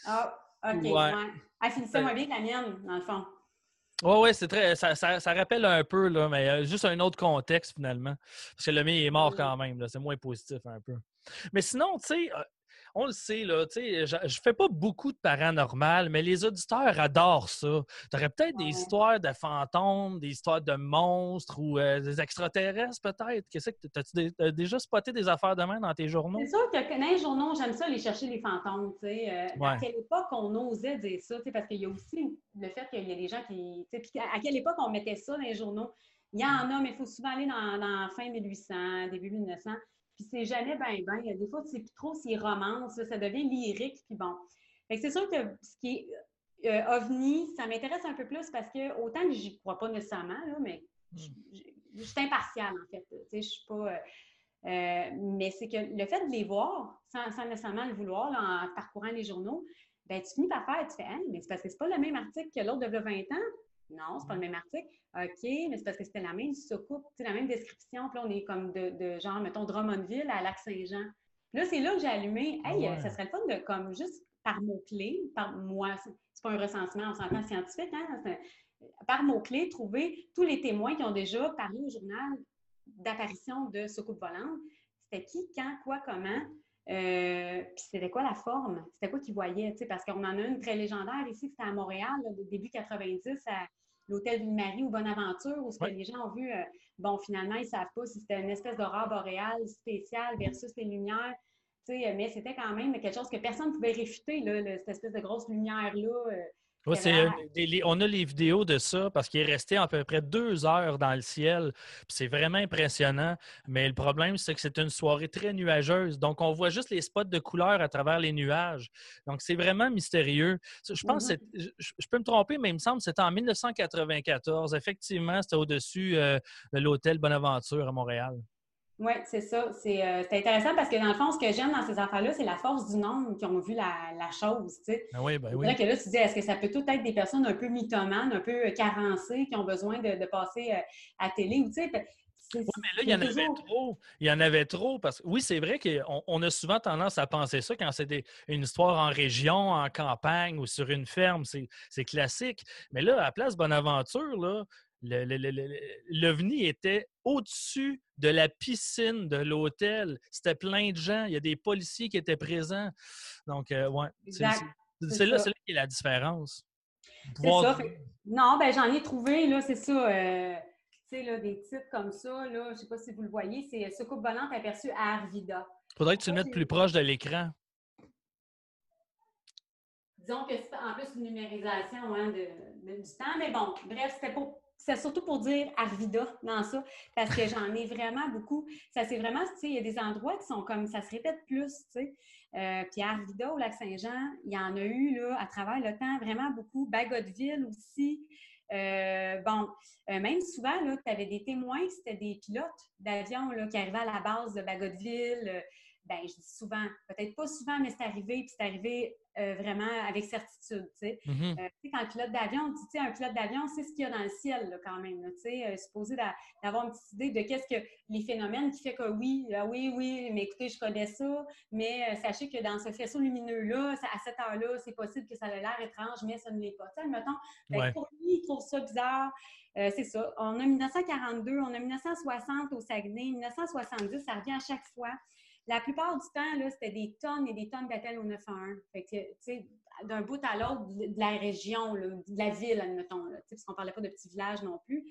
Ah, OK. Ouais. Elle finissait moins bien que la mienne, dans le fond. Oui, oui, c'est très. Ça, ça, rappelle un peu, là, mais euh, juste un autre contexte finalement. Parce que le mien est mort quand même. C'est moins positif un peu. Mais sinon, tu sais, euh, on le sait, là, je ne fais pas beaucoup de paranormal, mais les auditeurs adorent ça. Tu aurais peut-être des histoires de fantômes, des histoires de monstres ou euh, des extraterrestres, peut-être. Qu'est-ce que tu as déjà spoté des affaires de main dans tes journaux? C'est sûr que dans les journaux, j'aime ça aller chercher les fantômes. Euh, à quelle époque on osait dire ça? Parce qu'il y a aussi le fait qu'il y a des gens qui. À quelle époque on mettait ça dans les journaux? Il y en a, mais il faut souvent aller dans, dans fin 1800, début 1900. Puis c'est jamais ben ben. Des fois, plus trop s'il romance, ça devient lyrique, puis bon. c'est sûr que ce qui est euh, ovni, ça m'intéresse un peu plus parce que autant que j'y crois pas nécessairement, là, mais hmm. je, suis impartiale, en fait. Tu sais, je suis pas... Euh, euh, mais c'est que le fait de les voir, sans, nécessairement le vouloir, en parcourant les journaux, ben tu finis par faire, tu fais, hein, mais c'est parce que c'est pas le même article que l'autre de 20 ans. Non, c'est pas le même article. OK, mais c'est parce que c'était la même soucoupe, la même description. Puis là, on est comme de, genre, mettons, Drummondville à Lac-Saint-Jean. Là, c'est là que j'ai allumé. Hey, ça serait le fun de, comme, juste par mots-clés, par moi, c'est pas un recensement, on s'entend scientifique, hein? Par mots-clés, trouver tous les témoins qui ont déjà paru au journal d'apparition de soucoupe volante. C'était qui, quand, quoi, comment? Euh, puis c'était quoi la forme? C'était quoi qu'ils voyaient? Parce qu'on en a une très légendaire ici, c'était à Montréal, début 90, à l'hôtel Ville-Marie ou Bonaventure, où ce que les gens ont vu, euh, bon, finalement, ils ne savent pas si c'était une espèce d'aurore boréale spéciale versus les lumières. Mais c'était quand même quelque chose que personne ne pouvait réfuter, là, cette espèce de grosse lumière-là. Euh, on a les vidéos de ça parce qu'il est resté à peu près deux heures dans le ciel. C'est vraiment impressionnant. Mais le problème, c'est que c'est une soirée très nuageuse. Donc, on voit juste les spots de couleur à travers les nuages. Donc, c'est vraiment mystérieux. Je pense, mm-hmm. je, peux me tromper, mais il me semble que c'était en 1994. Effectivement, c'était au-dessus euh, de l'hôtel Bonaventure à Montréal. Oui, c'est ça. Euh, c'est intéressant parce que dans le fond, ce que j'aime dans ces affaires-là, c'est la force du nombre qui ont vu la, chose. Tu sais. Ah oui, ben oui. que là, tu dis, est-ce que ça peut tout être des personnes un peu mythomanes, un peu carencées, qui ont besoin de, passer euh, à télé? Tu sais, oui, mais là, il y en avait trop. Il y en avait trop parce que oui, c'est vrai qu'on on a souvent tendance à penser ça quand c'est une histoire en région, en campagne ou sur une ferme, c'est classique. Mais là, à Place Bonaventure, là, l'OVNI était au-dessus de la piscine de l'hôtel. C'était plein de gens. Il y a des policiers qui étaient présents. Donc, euh, ouais. C'est là, là qui est la différence. C'est ça. Non, ben j'en ai trouvé, là, c'est ça. Euh, tu sais, là, des titres comme ça, là, je ne sais pas si vous le voyez, c'est Soucoupe volante aperçue à Arvida. Faudrait que tu le mettes plus proche de l'écran. Disons que c'est en plus une numérisation hein, de, du temps, mais bon, bref, c'était pour c'est surtout pour dire Arvida dans ça, parce que j'en ai vraiment beaucoup. Ça, c'est vraiment, tu sais, il y a des endroits qui sont comme, ça se répète plus, tu sais. Euh, puis Arvida, au Lac-Saint-Jean, il y en a eu, là, à travers le temps, vraiment beaucoup. Bagotville aussi. Euh, bon, euh, même souvent, tu avais des témoins, c'était des pilotes d'avion qui arrivaient à la base de Bagotville, ben, je dis souvent, peut-être pas souvent, mais c'est arrivé, puis c'est arrivé euh, vraiment avec certitude. Tu sais. Mm-hmm. Euh, quand le pilote d'avion, on dit, un pilote d'avion, c'est ce qu'il y a dans le ciel là, quand même. tu sais, euh, supposé d'avoir une petite idée de qu'est-ce que les phénomènes qui fait que oui, oui, oui, mais écoutez, je connais ça, mais sachez que dans ce faisceau lumineux-là, à cette heure-là, c'est possible que ça ait l'air étrange, mais ça ne l'est pas. Tu sais, mettons, ben, pour lui, il trouve ça bizarre. c'est ça. On a 1942, on a 1960 au Saguenay, 1970, ça revient à chaque fois. La plupart du temps, c'était des tonnes et des tonnes d'appels au 911. Fait que, tu sais, d'un bout à l'autre de la région, de la ville, admettons, là, parce qu'on ne parlait pas de petits villages non plus.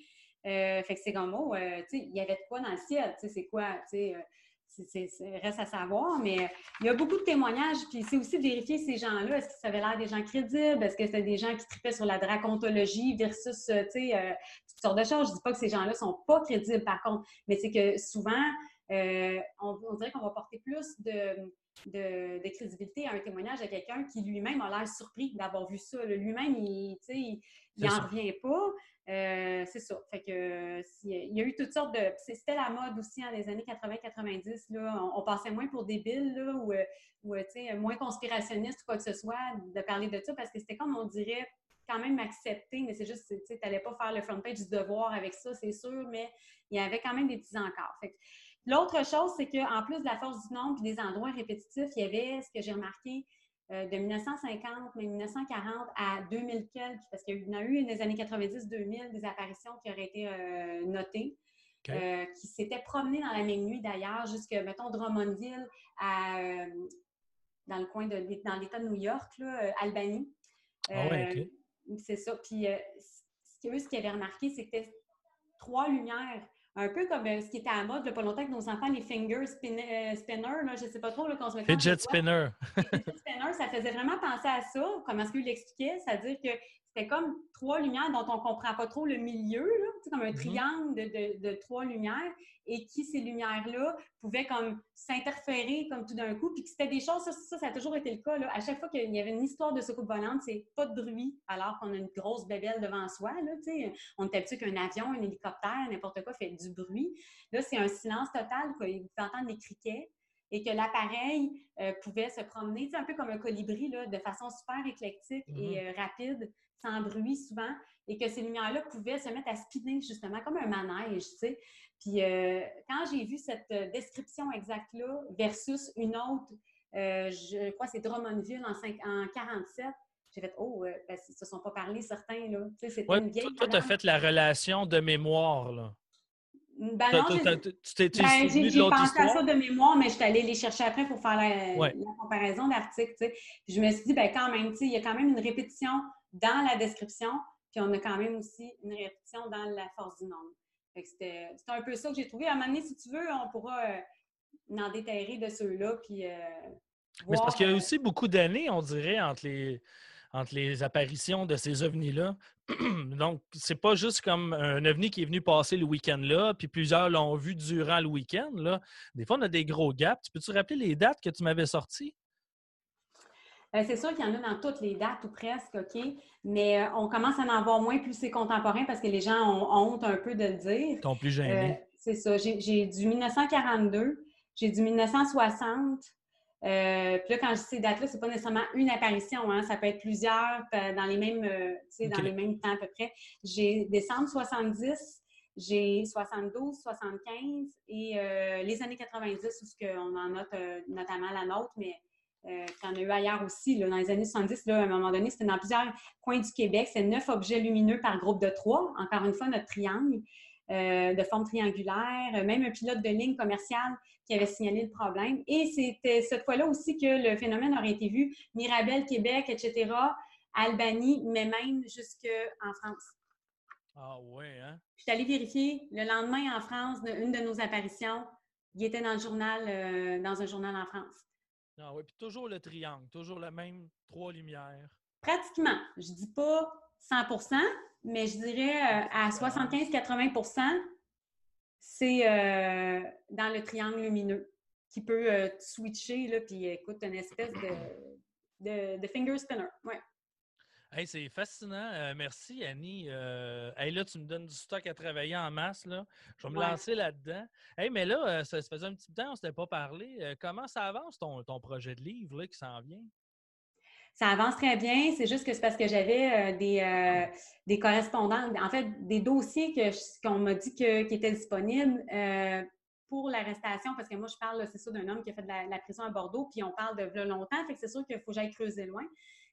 Euh, fait que c'est comme, oh, euh, il y avait de quoi dans le ciel, c'est quoi, euh, reste à savoir, mais il y a beaucoup de témoignages, puis c'est aussi de vérifier ces gens-là, est-ce que ça avait l'air des gens crédibles, est-ce que c'était des gens qui tripaient sur la dracontologie versus, tu sais, toutes sortes de choses. Je dis pas que ces gens-là sont pas crédibles, par contre, mais c'est que souvent, euh, on, dirait qu'on va porter plus de, de, crédibilité à un témoignage de quelqu'un qui lui-même a l'air surpris d'avoir vu ça. Lui-même, il n'en revient pas. Euh, c'est ça. Fait que il y a eu toutes sortes de. C'était la mode aussi dans les années 80-90. On, on, passait moins pour débiles là, ou, euh, ou moins conspirationniste ou quoi que ce soit de parler de ça parce que c'était comme on dirait quand même accepté, mais c'est juste, tu n'allais pas faire le front page du devoir avec ça, c'est sûr, mais il y avait quand même des petits encarts. Fait L'autre chose, c'est qu'en plus de la force du nombre et des endroits répétitifs, il y avait ce que j'ai remarqué euh, de 1950, mais 1940 à 2000 quelques, parce qu'il y en a eu dans les années 90-2000 des apparitions qui auraient été euh, notées, euh, qui s'étaient promenées dans la même nuit d'ailleurs, jusque, mettons, Drummondville, à, dans le coin de dans l'État de New York, là, Albanie. Ah ouais, C'est ça. Puis, ce qu'eux, ce qu'ils avaient remarqué, c'était trois lumières un peu comme euh, ce qui était à la mode, il pas longtemps, que nos enfants, les finger euh, spinners, je ne sais pas trop, qu'on se. Fidget spinner. Fidget spinner, ça faisait vraiment penser à ça, comme est-ce qu'il l'expliquait, c'est-à-dire que c'était comme trois lumières dont on ne comprend pas trop le milieu, là, comme un mm-hmm. triangle de, trois lumières, et qui, ces lumières-là, pouvaient comme s'interférer comme tout d'un coup, puis que c'était des choses, ça, ça, a toujours été le cas. Là. À chaque fois qu'il y avait une histoire de soucoupe volante, c'est pas de bruit, alors qu'on a une grosse bébelle devant soi. Là, on est habitué qu'un avion, un hélicoptère, n'importe quoi fait du bruit. Là, c'est un silence total, quoi. Vous pouvez entendre des criquets et que l'appareil euh, pouvait se promener, un peu comme un colibri, là, de façon super éclectique et mm-hmm. euh, rapide sans bruit souvent, et que ces lumières-là pouvaient se mettre à spinner justement comme un manège, tu sais. Puis euh, quand j'ai vu cette description exacte-là versus une autre, je crois que c'est Drummondville en, 5, en 47, j'ai fait Oh, ils ne se sont pas parlé certains. Là. Sais, une vieille toi, tu as fait la relation de mémoire. Là. Ben non, j'ai pensé à ça de mémoire, mais je suis allée les chercher après pour faire la, comparaison d'articles. Je me suis dit, ben quand même, il y a quand même une répétition dans la description, puis on a quand même aussi une répétition dans la force du nombre. C'était un peu ça que j'ai trouvé. À un moment donné, si tu veux, on pourra euh, en déterrer de ceux-là, puis... Euh, Mais c'est parce qu'il y a euh, aussi beaucoup d'années, on dirait, entre les entre les apparitions de ces ovnis-là. Donc, c'est pas juste comme un ovni qui est venu passer le week-end là, puis plusieurs l'ont vu durant le week-end. Là. Des fois, on a des gros gaps. Peux-tu rappeler les dates que tu m'avais sorties? Euh, c'est sûr qu'il y en a dans toutes les dates ou presque, OK? Mais euh, on commence à en avoir moins plus c'est contemporain parce que les gens ont honte un peu de le dire. Ils plus gênés. Euh, c'est ça. J'ai du 1942, j'ai du 1960. Puis là, quand je dis ces dates-là, c'est pas nécessairement une apparition, hein? ça peut être plusieurs dans les mêmes, dans les mêmes temps à peu près. J'ai décembre 70, j'ai 72, 75 et les années 90 où on en note notamment la nôtre, mais euh, en a eu ailleurs aussi. dans les années 70, là, à un moment donné, c'était dans plusieurs coins du Québec. C'est neuf objets lumineux par groupe de trois. Encore une fois, notre triangle euh, de forme triangulaire. Même un pilote de ligne commerciale qui avait signalé le problème. Et c'était cette fois-là aussi que le phénomène aurait été vu. Mirabel, Québec, etc., Albanie, mais même jusqu'en France. Ah ouais, hein? Je suis allée vérifier. Le lendemain, en France, une de nos apparitions, il était dans le journal, euh, dans un journal en France. Ah oui, puis toujours le triangle, toujours la même trois lumières. Pratiquement. Je dis pas 100% mais je dirais euh, à 75-80% c'est euh, dans le triangle lumineux qui peut switcher, là, puis écoute, une espèce de, de, finger spinner. Ouais c'est fascinant. Euh, merci, Annie. Euh, là, tu me donnes du stock à travailler en masse. Là. Je vais me lancer là-dedans. Hey, mais là, euh, ça, faisait un petit temps, on ne s'était pas parlé. comment ça avance ton, projet de livre là, qui s'en vient? Ça avance très bien. C'est juste que c'est parce que j'avais des, des correspondants, en fait, des dossiers qu'on m'a dit que, qui étaient disponibles pour l'arrestation, parce que moi, je parle, c'est ça, d'un homme qui a fait de la, prison à Bordeaux, puis on parle de longtemps, fait que c'est sûr qu'il faut que j'aille creuser loin.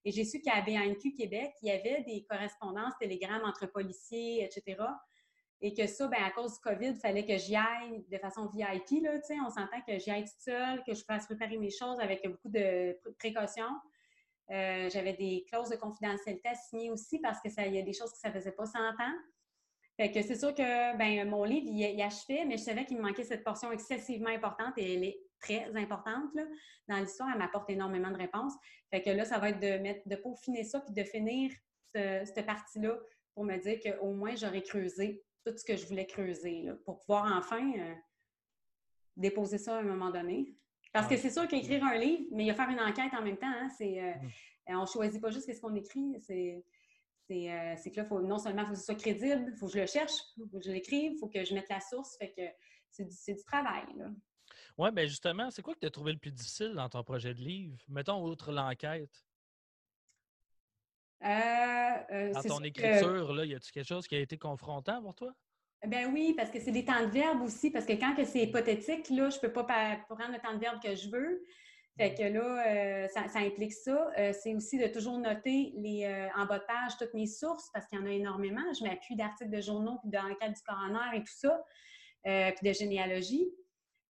Et j'ai su qu'à BNQ Québec, il y avait des correspondances télégrammes entre policiers, etc. Et que ça, ben, à cause du COVID, il fallait que j'y aille de façon VIP. Là, on s'entend que j'y aille toute seule, que je fasse préparer mes choses avec beaucoup de précautions. Euh, j'avais des clauses de confidentialité à signer aussi parce que ça, y a des choses que ça faisait pas 100 ans. Fait que c'est sûr que ben, mon livre, il, il achevait, mais je savais qu'il me manquait cette portion excessivement importante et elle est très importante là, dans l'histoire. Elle m'apporte énormément de réponses. Fait que là, ça va être de, mettre, de peaufiner ça puis de finir cette partie-là pour me dire qu'au moins, j'aurais creusé tout ce que je voulais creuser pour pouvoir enfin euh, déposer ça à un moment donné. Parce que c'est sûr qu'écrire un livre, mais il y a faire une enquête en même temps. Hein, c'est, euh, mm. On ne choisit pas juste ce qu'on écrit. C'est, c'est, euh, que là, faut, non seulement il faut que ce soit crédible, il faut que je le cherche, il faut que je l'écrive, il faut que je mette la source. Fait que c'est du, du travail. Oui, bien justement, c'est quoi que tu as trouvé le plus difficile dans ton projet de livre? Mettons, outre l'enquête. Euh, euh, dans ton écriture, là, y a-t-il quelque chose qui a été confrontant pour toi? Ben oui, parce que c'est des temps de verbe aussi, parce que quand c'est hypothétique, là, je ne peux pas prendre le temps de verbe que je veux. Fait que là, euh, ça, implique ça. c'est aussi de toujours noter les, en bas de page toutes mes sources, parce qu'il y en a énormément. Je m'appuie d'articles de journaux, puis d'enquêtes du coroner et tout ça, puis de généalogie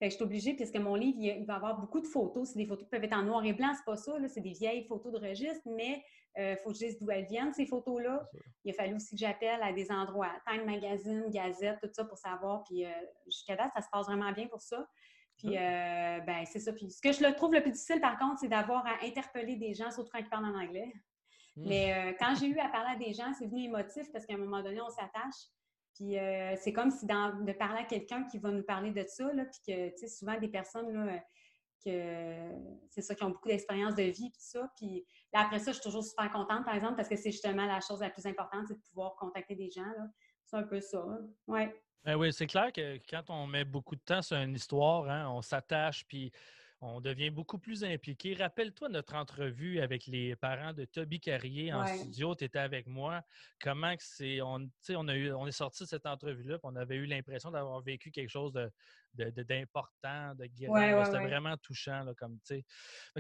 je suis obligée, puisque mon livre, il, va avoir beaucoup de photos. C'est des photos qui peuvent être en noir et blanc, c'est pas ça, c'est des vieilles photos de registre, mais il euh, faut que je dise d'où elles viennent, ces photos-là. Il a fallu aussi que j'appelle à des endroits, Time Magazine, Gazette, tout ça pour savoir. Puis euh, jusqu'à date, ça se passe vraiment bien pour ça. Puis, euh, ben, c'est ça. Puis, ce que je le trouve le plus difficile, par contre, c'est d'avoir à interpeller des gens, surtout quand ils parlent en anglais. Mmh. Mais quand j'ai eu à parler à des gens, c'est venu émotif parce qu'à un moment donné, on s'attache. Puis euh, c'est comme si de parler à quelqu'un qui va nous parler de ça, là, puis que, tu sais, souvent des personnes, là, que c'est ça, qui ont beaucoup d'expérience de vie, puis ça. Puis après ça, je suis toujours super contente, par exemple, parce que c'est justement la chose la plus importante, c'est de pouvoir contacter des gens. C'est un peu ça, hein. ouais. Ben oui, c'est clair que quand on met beaucoup de temps sur une histoire, hein, on s'attache, puis on devient beaucoup plus impliqué. Rappelle-toi notre entrevue avec les parents de Toby Carrier en studio. Tu étais avec moi. Comment c'est. On, on, a eu, on est sorti de cette entrevue-là, on avait eu l'impression d'avoir vécu quelque chose de, d'important, de, de, C'était vraiment touchant, là, comme, tu sais.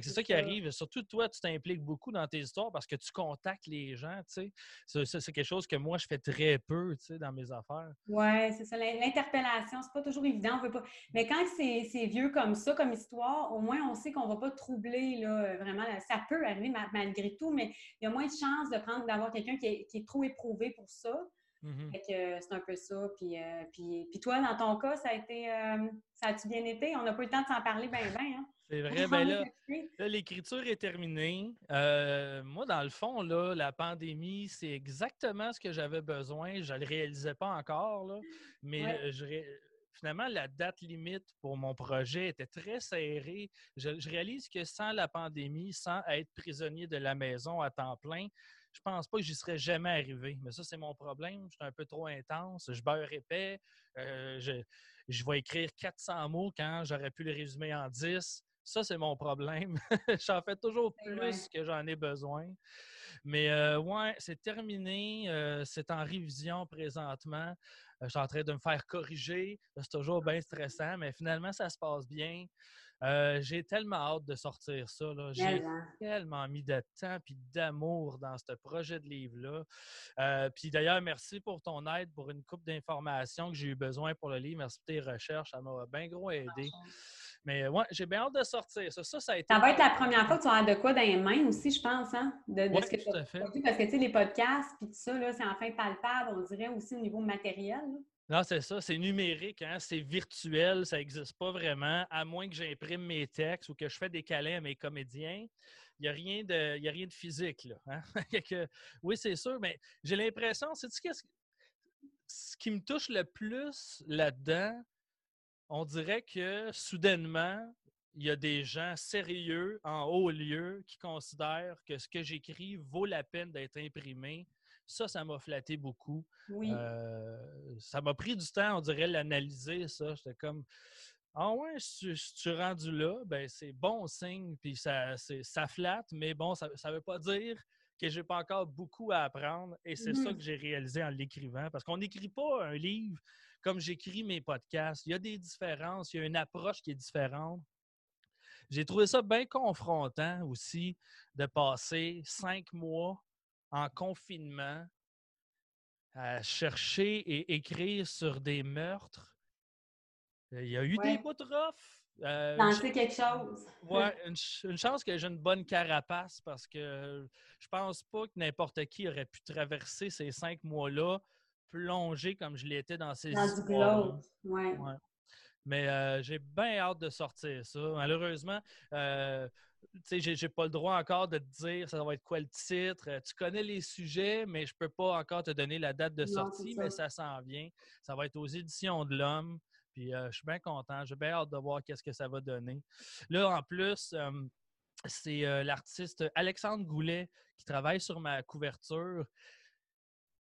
C'est ça qui arrive. Surtout, toi, tu t'impliques beaucoup dans tes histoires parce que tu contactes les gens, tu sais. C'est quelque chose que moi, je fais très peu, tu sais, dans mes affaires. Oui, c'est ça. L'interpellation, c'est pas toujours évident. On veut pas... Mais quand c'est vieux comme ça, comme histoire, au moins, on sait qu'on va pas troubler, là, vraiment. Ça peut arriver malgré tout, mais il y a moins de chances de prendre, d'avoir quelqu'un qui, qui est trop éprouvé pour ça. Mm-hmm. c'est un peu ça. Puis, euh, puis, puis, toi, dans ton cas, ça a été euh, ça a-tu bien été? On n'a pas eu le temps de s'en parler bien, bien. Hein? C'est vrai, ben là, l'écriture est terminée. Euh, moi, dans le fond, là, la pandémie, c'est exactement ce que j'avais besoin. Je ne le réalisais pas encore, là, mais finalement, la date limite pour mon projet était très serrée. Je, je, réalise que sans la pandémie, sans être prisonnier de la maison à temps plein, je pense pas que j'y serais jamais arrivé. Mais ça, c'est mon problème. Je suis un peu trop intense. Je beurre épais. Euh, je, vais écrire 400 mots quand j'aurais pu les résumer en 10. Ça, c'est mon problème. j'en fais toujours plus que j'en ai besoin. Mais euh, ouais, c'est terminé. Euh, c'est en révision présentement. je suis en train de me faire corriger. C'est toujours bien stressant, mais finalement, ça se passe bien. Euh, j'ai tellement hâte de sortir ça. J'ai tellement mis de temps et d'amour dans ce projet de livre-là. Euh, puis d'ailleurs, merci pour ton aide, pour une coupe d'informations que j'ai eu besoin pour le livre. Merci pour tes recherches. Ça m'a bien gros aidé. Mais ouais, j'ai bien hâte de sortir. Ça, ça, a été... ça va être la première fois que tu as de quoi dans les mains aussi, je pense, hein? De, ce que tout à fait. Parce que, tu sais, les podcasts, puis tout ça, c'est enfin palpable, on dirait aussi au niveau matériel. Non, c'est ça, c'est numérique, hein? c'est virtuel, ça n'existe pas vraiment, à moins que j'imprime mes textes ou que je fais des câlins à mes comédiens. Il n'y a, rien de, rien de physique. Là, hein? oui, c'est sûr, mais j'ai l'impression, c'est ce, ce qui me touche le plus là-dedans, on dirait que soudainement, il y a des gens sérieux en haut lieu qui considèrent que ce que j'écris vaut la peine d'être imprimé. Ça, ça m'a flatté beaucoup. Oui. Euh, ça m'a pris du temps, on dirait, l'analyser, ça. J'étais comme, ah ouais, si, tu es rendu là, ben c'est bon signe, puis ça, ça flatte, mais bon, ça ne veut pas dire que j'ai pas encore beaucoup à apprendre. Et c'est ça Mhm. que j'ai réalisé en l'écrivant. Parce qu'on n'écrit pas un livre comme j'écris mes podcasts. Il y a des différences, il y a une approche qui est différente. J'ai trouvé ça bien confrontant aussi de passer cinq mois en confinement à chercher et écrire sur des meurtres. Il y a eu Ouais. des bouts de rough. Euh, T'en sais quelque chose. Ouais, une, ch- une chance que j'ai une bonne carapace parce que je pense pas que n'importe qui aurait pu traverser ces cinq mois-là plongé comme je l'étais dans ces Dans du histoires-là. glauque. Ouais. Ouais. Mais euh, j'ai bien hâte de sortir ça. Malheureusement, euh, tu sais, j'ai, pas le droit encore de te dire ça va être quoi le titre. Euh, Tu connais les sujets, mais je peux pas encore te donner la date de Non, sortie, mais ça. ça s'en vient. Ça va être aux éditions de l'Homme. Puis euh, je suis bien content. J'ai bien hâte de voir qu'est-ce que ça va donner. Là, en plus, euh, c'est euh, l'artiste Alexandre Goulet qui travaille sur ma couverture.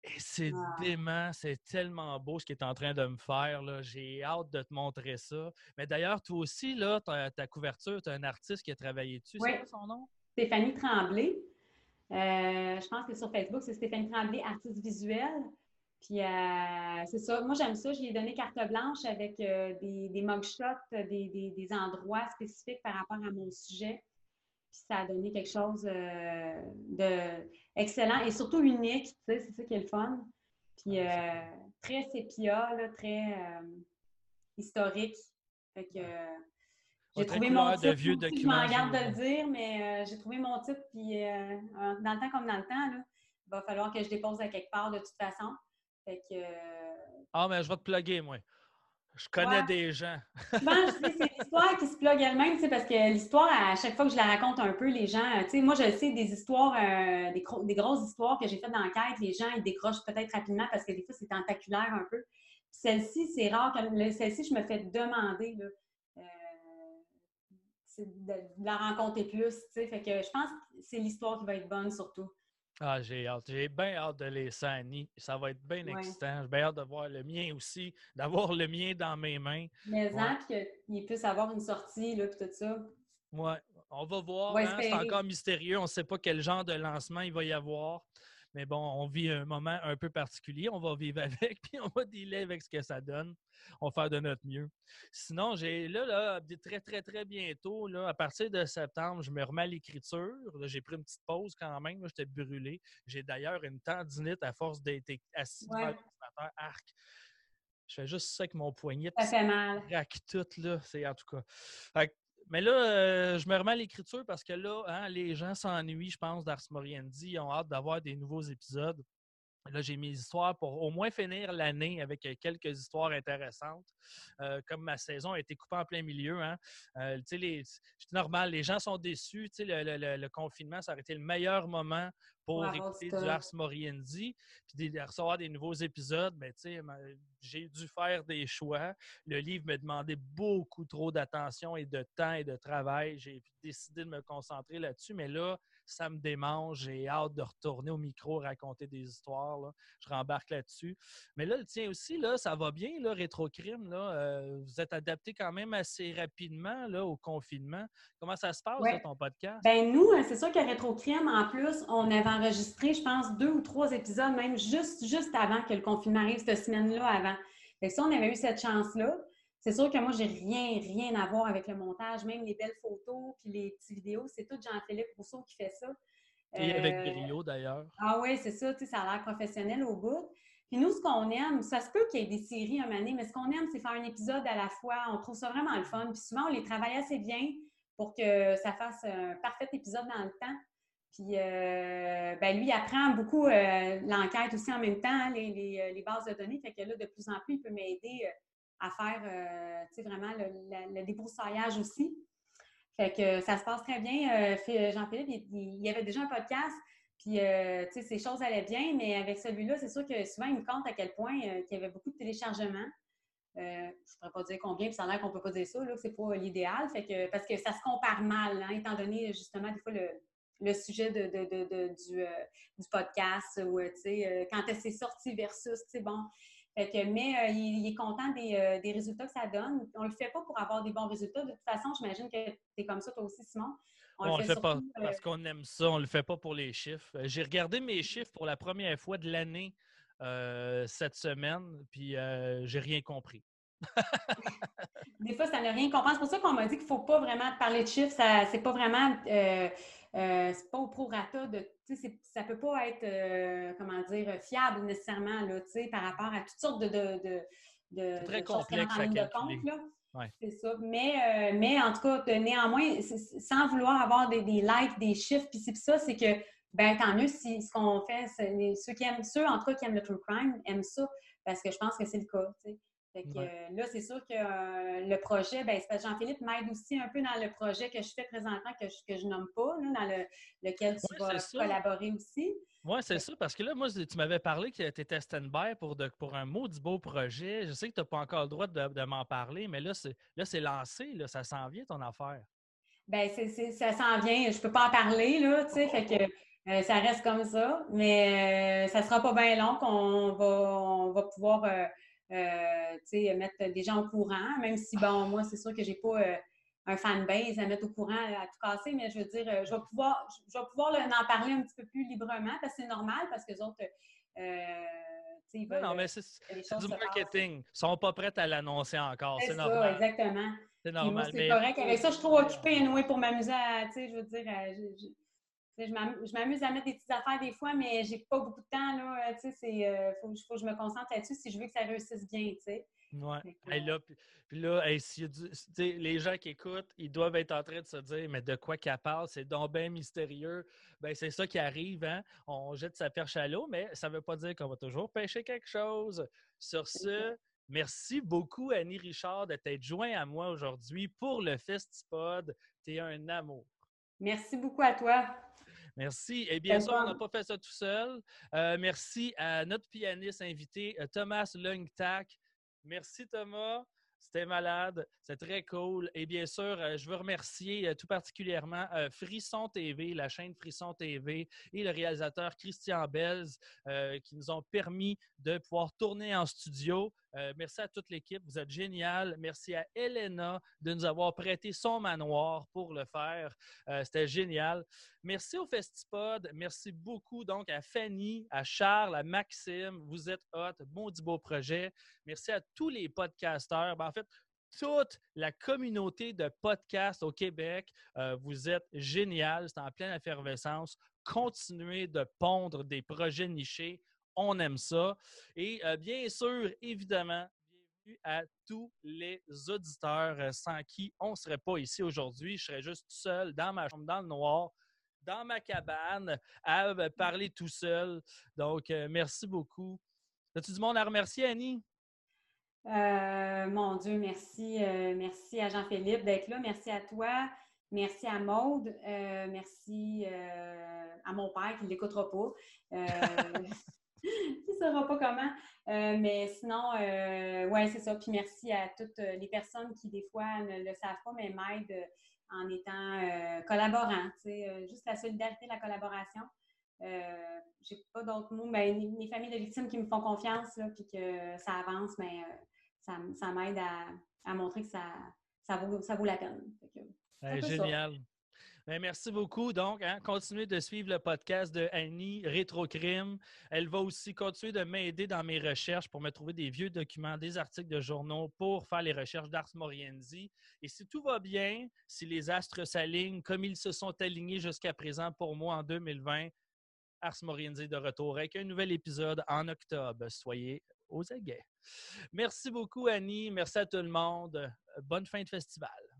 Et c'est Ah. dément, c'est tellement beau ce qu'il est en train de me faire. là. J'ai hâte de te montrer ça. Mais d'ailleurs, toi aussi, là, ta, couverture, tu as un artiste qui a travaillé dessus. Oui. C'est quoi son nom? Stéphanie Tremblay. Euh, je pense que sur Facebook, c'est Stéphanie Tremblay, artiste visuelle. Puis euh, c'est ça. Moi, j'aime ça. Je lui ai donné carte blanche avec euh, des, des mugshots, des, des- des endroits spécifiques par rapport à mon sujet. Puis ça a donné quelque chose euh, de excellent et surtout unique. Tu sais, c'est ça qui est le fun. Puis euh, très sépia, là, très euh, historique. Fait que j'ai trouvé mon de titre. vieux aussi, je m'en garde de le dire, mais j'ai trouvé mon titre. Puis dans le temps comme dans le temps, là, il va falloir que je dépose à quelque part de toute façon. Fait que Ah, mais je vais te plugger, moi. Je connais Ouais. des gens. souvent, je dis, c'est l'histoire qui se plug elle-même, tu sais, parce que l'histoire, à chaque fois que je la raconte un peu, les gens, tu sais, moi, je sais, des histoires, euh, des, gros- des grosses histoires que j'ai faites d'enquête, les gens, ils décrochent peut-être rapidement parce que des fois, c'est tentaculaire un peu. Celle-ci, c'est rare. que- Celle-ci, je me fais demander, là, euh, de la rencontrer plus, tu sais. Fait que je pense que c'est l'histoire qui va être bonne, surtout. Ah, j'ai hâte. J'ai bien hâte de les Annie. Ça va être bien Ouais. excitant. J'ai bien hâte de voir le mien aussi, d'avoir le mien dans mes mains. Mais Ouais. en, puis qu'il puisse avoir une sortie, là, puis tout ça. Ouais, on va voir. Hein, C'est encore mystérieux. On ne sait pas quel genre de lancement il va y avoir. Mais bon, on vit un moment un peu particulier. On va vivre avec, puis on va dealer avec ce que ça donne. On va faire de notre mieux. Sinon, j'ai là, là, très, très, très bientôt, là, à partir de septembre, je me remets à l'écriture. J'ai pris une petite pause quand même. J'étais brûlé. J'ai d'ailleurs une tendinite à force d'être assis devant Ouais. l'ordinateur. Arc. Je fais juste ça avec mon poignet. Ça fait mal. craque tout, là. C'est en tout cas. Fait que- mais là, euh, je me remets à l'écriture parce que là, hein, les gens s'ennuient, je pense, d'Ars Moriendi. Ils ont hâte d'avoir des nouveaux épisodes. Là, j'ai mes histoires pour au moins finir l'année avec euh, quelques histoires intéressantes. Euh, comme ma saison a été coupée en plein milieu, hein, euh, les- c'est normal, les gens sont déçus. Le, le- confinement, ça aurait été le meilleur moment pour écouter du. Ars Moriendi, puis de recevoir des nouveaux épisodes. Ma- j'ai dû faire des choix. Le livre me demandait beaucoup trop d'attention et de temps et de travail. J'ai décidé de me concentrer là-dessus, mais là, ça me démange. J'ai hâte de retourner au micro, raconter des histoires. là. Je rembarque là-dessus. Mais là, le tien aussi, là, ça va bien, là, Rétrocrime. Là, Euh, vous êtes adapté quand même assez rapidement là, au confinement. Comment ça se passe, Ouais. là, ton podcast? Ben nous, euh, c'est sûr que Rétrocrime, en plus, on avait enregistré, je pense, deux ou trois épisodes, même juste, juste avant que le confinement arrive, cette semaine-là avant. Que ça, on avait eu cette chance-là. C'est sûr que moi, j'ai rien, rien à voir avec le montage, même les belles photos, puis les petites vidéos, c'est tout Jean-Philippe Rousseau qui fait ça. Et avec Euh, brio, d'ailleurs. Ah oui, c'est ça, tu sais, ça a l'air professionnel au bout. Puis nous, ce qu'on aime, ça se peut qu'il y ait des séries un donné, mais ce qu'on aime, c'est faire un épisode à la fois. On trouve ça vraiment le fun. Puis souvent, on les travaille assez bien pour que ça fasse un parfait épisode dans le temps. Puis, ben, lui, il apprend beaucoup l'enquête aussi en même temps, hein, les, bases de données. Fait que là, de plus en plus, il peut m'aider à faire, vraiment le, débroussaillage aussi. Fait que ça se passe très bien. Jean-Philippe, il, y avait déjà un podcast, puis, ces choses allaient bien, mais avec celui-là, c'est sûr que souvent, il me compte à quel point il y avait beaucoup de téléchargements. Euh, je ne pourrais pas dire combien, puis ça a l'air qu'on ne peut pas dire ça, là, que ce n'est pas l'idéal. Que, parce que ça se compare mal, hein, étant donné justement des fois le, sujet du, euh, du, podcast ou euh, quand c'est sorti versus, bon. Fait que, mais il, est content des, des, résultats que ça donne. On ne le fait pas pour avoir des bons résultats. De toute façon, j'imagine que tu es comme ça toi aussi, Simon. On, le fait, pas parce qu'on aime ça, on ne le fait pas pour les chiffres. J'ai regardé mes chiffres pour la première fois de l'année euh, cette semaine, puis euh, j'ai rien compris. Des fois, ça n'a rien compris. C'est pour ça qu'on m'a dit qu'il ne faut pas vraiment parler de chiffres. Ça, c'est pas vraiment. Euh, c'est pas au prorata de. Ça peut pas être, comment dire, fiable nécessairement là, par rapport à toutes sortes de. de, de, c'est très complexe à calculer. C'est ça. Mais, mais en tout cas, néanmoins, sans vouloir avoir des, des likes, des chiffres, puis c'est ça, c'est que ben tant mieux si ce qu'on fait, ceux qui aiment, ceux en tout cas qui aiment le true crime aiment ça, parce que je pense que c'est le cas. Fait que, euh, là, c'est sûr que euh, le projet, ben, Jean-Philippe m'aide aussi un peu dans le projet que je fais présentement, que je, que je nomme pas, dans le, lequel tu vas collaborer aussi. Oui, c'est ça, parce que là, moi, tu m'avais parlé que tu étais stand-by pour, pour un maudit beau projet. Je sais que tu n'as pas encore le droit de, m'en parler, mais là, c'est lancé, là, ça s'en vient ton affaire. Bien, ça s'en vient. Je ne peux pas en parler, là, tu sais, fait que euh, ça reste comme ça, mais ça ne sera pas bien long qu'on va, on va pouvoir euh, mettre des gens au courant, même si, bon, moi, c'est sûr que je n'ai pas un fanbase à mettre au courant, à tout casser, mais je veux dire, je vais pouvoir, je vais pouvoir en parler un petit peu plus librement parce que c'est normal, parce que les autres. non, mais c'est du marketing. Ils ne sont pas prêts à l'annoncer encore. C'est normal. exactement. C'est normal. C'est correct. Avec ça, je suis trop occupée, Noé, pour m'amuser à. Je veux dire, je m'amuse à mettre des petites affaires des fois, mais j'ai pas beaucoup de temps. Là, il euh, faut, que je me concentre là-dessus si je veux que ça réussisse bien. Oui. là, puis, là les gens qui écoutent, ils doivent être en train de se dire Mais de quoi qu'elle parle C'est donc bien mystérieux. Ben, c'est ça qui arrive. Hein? On jette sa perche à l'eau, mais ça ne veut pas dire qu'on va toujours pêcher quelque chose. Sur ce, merci beaucoup, Annie Richard, de t'être joint à moi aujourd'hui pour le Festipod. Tu es un amour. Merci beaucoup à toi. Merci. Et bien sûr, on n'a pas fait ça tout seul. Euh, merci à notre pianiste invité, euh, Thomas Lungtak. Merci, Thomas. C'était malade, c'est très cool. Et bien sûr, euh, je veux remercier tout particulièrement Frisson TV, la chaîne Frisson TV et le réalisateur Christian Belz qui nous ont permis de pouvoir tourner en studio. Euh, merci à toute l'équipe, vous êtes génial. Merci à Elena de nous avoir prêté son manoir pour le faire. Euh, c'était génial. Merci au Festipod. Merci beaucoup donc à Fanny, à Charles, à Maxime. Vous êtes hot. Bon du beau projet. Merci à tous les podcasteurs. Ben, en fait, toute la communauté de podcasts au Québec. Euh, vous êtes génial. C'est en pleine effervescence. Continuez de pondre des projets nichés on aime ça. Et euh, bien sûr, évidemment, bienvenue à tous les auditeurs euh, sans qui on ne serait pas ici aujourd'hui. Je serais juste seul dans ma chambre, dans le noir, dans ma cabane, à euh, parler tout seul. Donc, merci beaucoup. As-tu du monde à remercier, Annie? mon Dieu, merci. merci à Jean-Philippe d'être là. Merci à toi. Merci à Maude. merci à mon père qui ne l'écoutera pas. ne saura pas comment. Euh, mais sinon, euh, ouais, c'est ça. Puis merci à toutes les personnes qui, des fois, ne le savent pas, mais m'aident en étant euh, collaborant. juste la solidarité, la collaboration. Euh, j'ai pas d'autres mots, mais mes familles de victimes qui me font confiance, là, puis que ça avance, mais ça, ça m'aide à, montrer que ça, ça, vaut, ça vaut la peine. génial. Ben, merci beaucoup. Donc, hein, continuez de suivre le podcast de Annie Rétrocrime. Elle va aussi continuer de m'aider dans mes recherches pour me trouver des vieux documents, des articles de journaux pour faire les recherches d'Ars Morienzi. Et si tout va bien, si les astres s'alignent comme ils se sont alignés jusqu'à présent pour moi en 2020, Ars Morienzi de retour avec un nouvel épisode en octobre. Soyez aux aguets. Merci beaucoup, Annie. Merci à tout le monde. Bonne fin de festival.